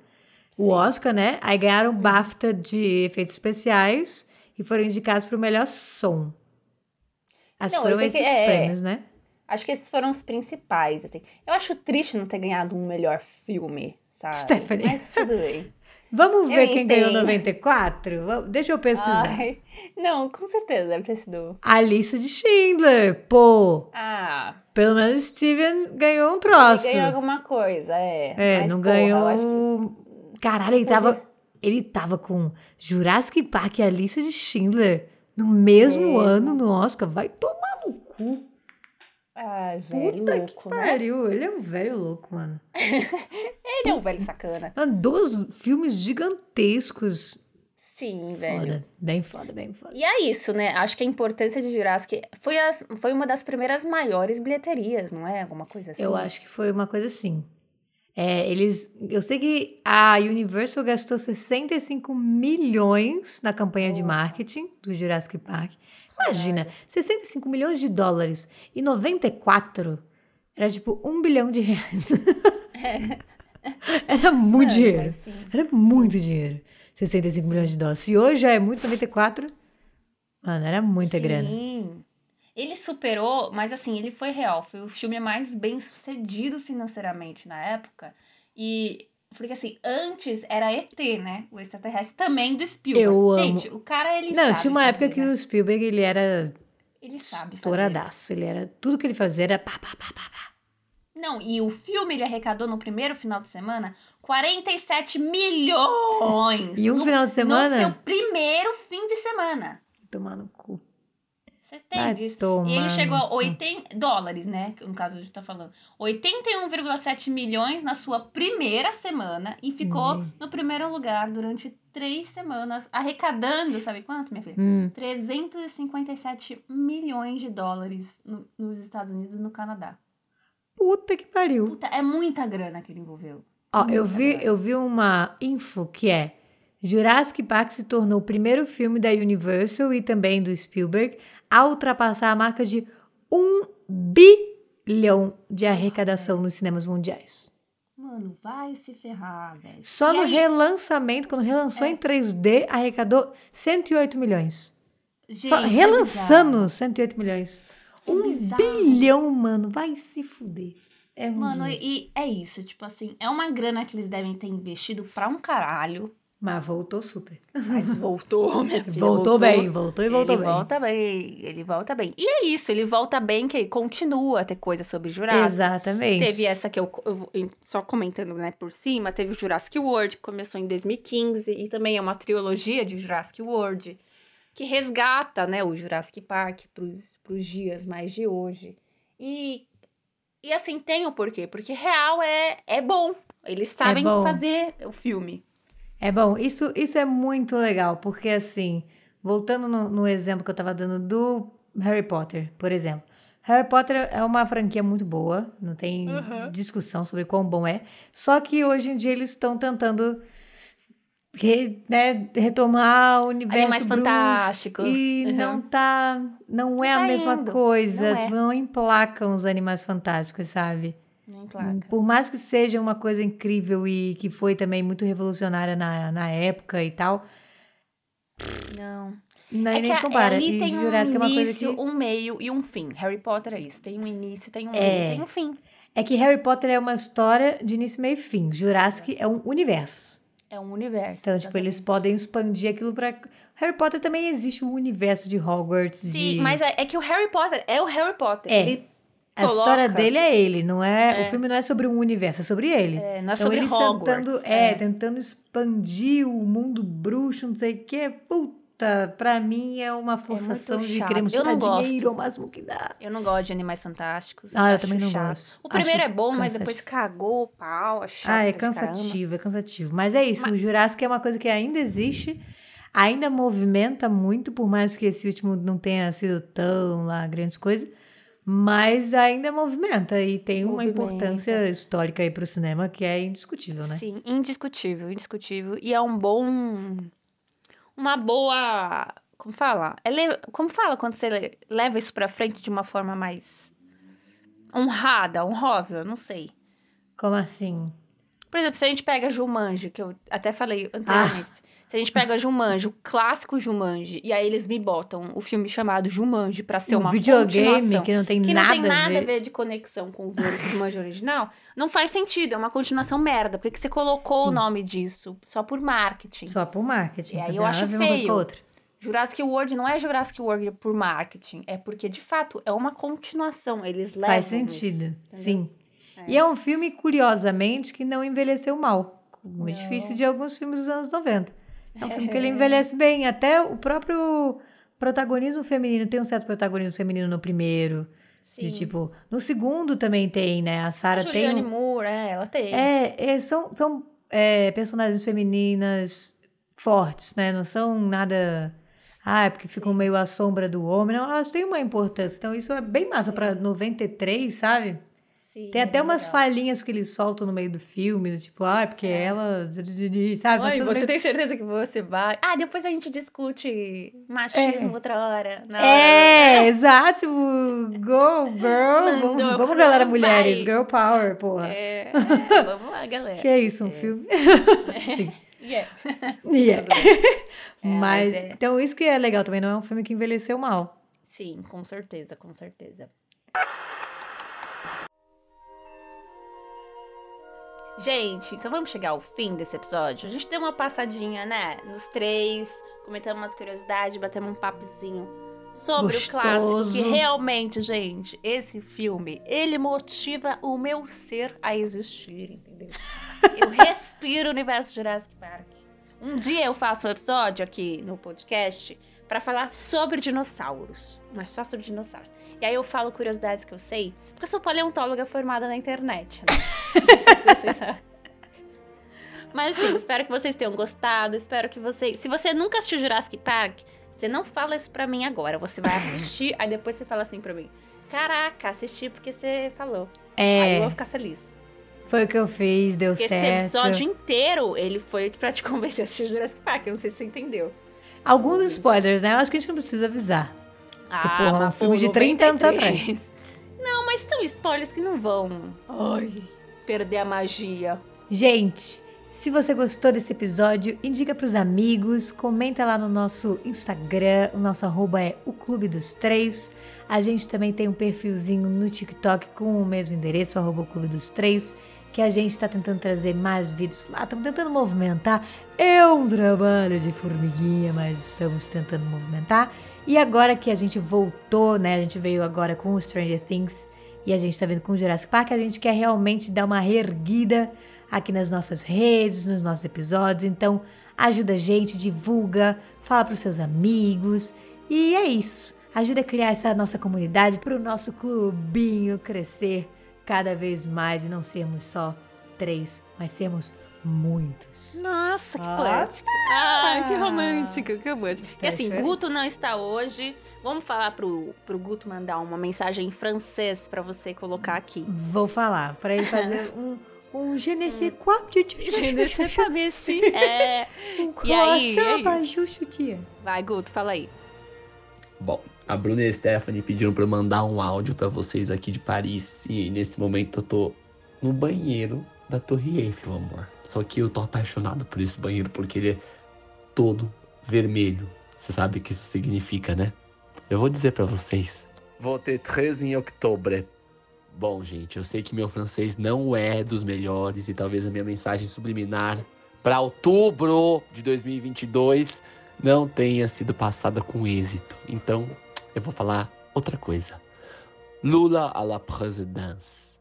O Oscar, né? Aí ganharam o BAFTA de efeitos especiais e foram indicados pro melhor som. Acho Não, que foram esses que é- prêmios, né? Acho que esses foram os principais, assim. Eu acho triste não ter ganhado um melhor filme, sabe? Stephanie. Mas tudo bem. Vamos ver Eu quem ganhou entendo. 94? Vamos- Deixa eu pesquisar. Ai, não, com certeza deve ter sido. A lista de Schindler, pô. Ah, Pelo menos Steven ganhou um ele troço. ganhou alguma coisa, é. É, Mas, não porra, ganhou. que Caralho, ele tava. Ele tava com Jurassic Park e a lista de Schindler no mesmo ano no Oscar. Vai tomar no cu. Ai, velho, Puta louco, que né? pariu. Ele é um velho louco, mano. Ele é um velho sacana. Mano, dois filmes gigantescos. Sim, velho. Foda. Bem foda, bem foda. E é isso, né? Acho que a importância de Jurassic foi, as, foi uma das primeiras maiores bilheterias, não é? Alguma coisa assim. Eu acho que foi uma coisa assim. É, eles, eu sei que a Universal gastou 65 milhões na campanha de marketing do Jurassic Park. Imagina, 65 milhões de dólares e 94 era tipo um bilhão de reais. era muito Mano, dinheiro. sim. Era muito dinheiro. 65 milhões de dólares. Se hoje já é muito 94, mano, era muita grana. Sim. Ele superou, mas assim, ele foi real. Foi o filme mais bem sucedido financeiramente na época. E. Porque assim, antes era ET, né? O extraterrestre também do Spielberg. Eu amo. Gente, o cara, ele Não, tinha uma época fazer, que né? o Spielberg, ele era Ele sabe estouradaço. Ele era. Tudo que ele fazia era pá, pá, pá, pá, pá. Não, e o filme ele arrecadou no primeiro final de semana 47 milhões. E um no- final de semana? No seu primeiro fim de semana. Tomar no cu. Você tem Vai disso. tomar E ele chegou a no cu. 80 dólares, né? No caso a gente tá falando. 81,7 milhões na sua primeira semana e ficou Hum. no primeiro lugar durante três semanas, arrecadando, sabe quanto, minha filha? Hum. 357 milhões de dólares no- nos Estados Unidos e no Canadá. Puta que pariu. Puta, é muita grana que ele envolveu. Ó, eu vi, grana. eu vi uma info que é Jurassic Park se tornou o primeiro filme da Universal e também do Spielberg a ultrapassar a marca de um bilhão de arrecadação nos cinemas mundiais. Mano, vai se ferrar, velho. Só E no aí- relançamento, quando relançou É. em 3D, arrecadou 108 milhões. Gente, Só é relançando bizarro. 108 milhões. É um bizarro. bilhão, mano. Vai se fuder. É Mano, e é isso, tipo assim, é uma grana que eles devem ter investido pra um caralho. Mas voltou super. Mas voltou, minha filha. Voltou, bem, voltou e voltou ele bem. volta bem, ele volta bem. E é isso, ele volta bem, que ele continua a ter coisa sobre Jurassic. Exatamente. Teve essa que eu, eu só comentando né, por cima, teve o Jurassic World, que começou em 2015, e também é uma trilogia de Jurassic World, que resgata né, o Jurassic Park pros, pros dias mais de hoje. E, e assim, tem o porquê, porque real é, é bom. Eles sabem bom. fazer o filme. É bom, isso, isso é muito legal, porque assim, voltando no, no exemplo que eu tava dando do Harry Potter, por exemplo. Harry Potter é uma franquia muito boa, não tem discussão sobre quão bom é. Só que hoje em dia eles estão tentando re- né, retomar o universo Animais bruxo, fantásticos. E Uhum. não tá. Não é a tá mesma indo, coisa. não é. tipo, não emplacam os animais fantásticos, sabe? Nem placa. Por mais que seja uma coisa incrível e que foi também muito revolucionária na, na época e tal, Não. não É nem que se compara. ali E tem um Jurassic é uma coisa início, que... um meio e um fim. Harry Potter é isso. Tem um início, tem um É. meio, tem um fim. É que Harry Potter é uma história de início, meio e fim. Jurassic é um universo. É um universo. Então, tipo, eles exatamente. podem expandir aquilo pra... Harry Potter também existe um universo de Hogwarts. Sim, de... mas é, é que o Harry Potter é o Harry Potter. É. Ele A história dele é ele, não é, O filme não é sobre um universo, é sobre ele. É, não é então sobre eles Hogwarts, tentando, é, é. tentando expandir o mundo bruxo, não sei o que. Puta, pra mim é uma forçação de queremos tirar dinheiro ao máximo que dá. Eu não gosto de Animais Fantásticos. Ah, eu também não chato. gosto. O primeiro Acho é bom, mas depois cagou o pau. É chato Ah, é cansativo, é cansativo. Mas é isso, o Jurassic é uma coisa que ainda existe, ainda movimenta muito, por mais que esse último não tenha sido tão lá grandes coisas, mas ainda movimenta e tem uma Movimenta. importância histórica aí pro cinema que é indiscutível, né? Sim, indiscutível, indiscutível. E é um bom. Uma boa. Como fala? É le- Como fala quando você le- leva isso pra frente de uma forma mais. honrada, honrosa? Não sei. Como assim? Por exemplo, se a gente pega Jumanji, que eu até falei Ah. anteriormente. Se a gente pega Jumanji, o clássico Jumanji, e aí eles me botam o filme chamado Jumanji pra ser Um uma videogame que não tem que não nada tem a nada ver. a ver de conexão com o Jumanji original, não faz sentido, é uma continuação merda. Por que você colocou o Sim. nome disso? Só por marketing. Só por marketing. E aí não tem eu a acho a feio. Jurassic World não é Jurassic World por marketing, é porque de fato é uma continuação. Eles levam Faz isso, sentido, entendeu? Sim. E é um filme, curiosamente, que não envelheceu mal. Muito difícil de alguns filmes dos anos 90. É um filme que ele envelhece bem. Até o próprio protagonismo feminino. Tem um certo protagonismo feminino no primeiro. Sim. De tipo... No segundo também tem, né? A Sarah tem... Julianne um- Moore, é, ela tem. É, é, são, são é, personagens femininas fortes, né? Não são nada. Ah, é porque ficam meio à sombra do homem. Não, elas têm uma importância. Então, isso é bem massa pra 93, sabe? Sim, Tem até é umas legal. falhinhas que eles soltam no meio do filme, tipo, ah, é porque ela. Sabe? Coisas você meio- tem certeza que você vai? Ah, depois a gente discute machismo outra hora. Não, É, exato. Tipo, go, girl. Vamos, vamos galera, vai. mulheres. Girl power, porra. É, é, vamos lá, galera. Que é isso, um filme? Sim. Yeah. Yeah. mas mas, é- então isso que é legal também, não é um filme que envelheceu mal. Sim, com certeza, com certeza. Gente, então vamos chegar ao fim desse episódio. A gente deu uma passadinha, né? Nos três, comentamos umas curiosidades, batemos um papozinho sobre o clássico. Gostoso. Que realmente, gente, esse filme, ele motiva o meu ser a existir, entendeu? Eu respiro o universo Jurassic Park. Um dia eu faço um episódio aqui no podcast pra falar sobre dinossauros. Mas só sobre dinossauros. E aí eu falo curiosidades que eu sei, porque eu sou paleontóloga formada na internet, né? Mas assim, espero que vocês tenham gostado. Espero que vocês. Se você nunca assistiu Jurassic Park, você não fala isso pra mim agora. Você vai assistir, aí depois você fala assim pra mim: Caraca, assisti porque você falou. Aí eu É, vou ficar feliz. foi o que eu fiz, deu Porque esse certo. episódio inteiro, ele foi pra te convencer a assistir Jurassic Park. Eu não sei se você entendeu. Alguns spoilers, né? Eu acho que a gente não precisa avisar. Ah, porra, um mas filme de 30 anos 93. Não, mas são spoilers que não vão. Ai, perder a magia. Gente, se você gostou desse episódio, indica pros amigos, comenta lá no nosso Instagram, o nosso arroba é o Clube dos Três. A gente também tem um perfilzinho no TikTok com o mesmo endereço, arroba o Clube dos Três, que a gente tá tentando trazer mais vídeos lá, estamos tentando movimentar. É um trabalho de formiguinha, mas estamos tentando movimentar. E agora que a gente voltou, né, a gente veio agora com o Stranger Things e a gente tá vendo com o Jurassic Park, a gente quer realmente dar uma reerguida aqui nas nossas redes, nos nossos episódios. Então, ajuda a gente, divulga, fala pros seus amigos. E é isso. Ajuda a criar essa nossa comunidade para o nosso clubinho crescer cada vez mais e não sermos só três, mas sermos muitos. Nossa, que Ah. poético. Ai, que romântico, que romântico. E assim? Guto não está hoje. Vamos falar pro, pro Guto mandar uma mensagem em francês pra você colocar aqui. Vou falar, para ele fazer um, um je ne sais quoi, Je ne sais pas, Messi. É. um E aí, para. Vai, Guto, fala aí. Bom, a Bruna e a Stephanie pediram pra eu mandar um áudio pra vocês aqui de Paris. E nesse momento eu tô no banheiro da Torre Eiffel, amor. Só que eu tô apaixonado por esse banheiro porque ele é todo vermelho. Você sabe o que isso significa, né? Eu vou dizer pra vocês. Vou ter 13 em outubro. Bom, gente, eu sei que meu francês não é dos melhores e talvez a minha mensagem subliminar pra outubro de 2022 não tenha sido passada com êxito. Então, eu vou falar outra coisa. Lula à la présidence.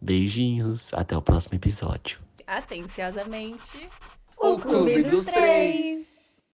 Beijinhos, até o próximo episódio. Atenciosamente. O Clube dos Três.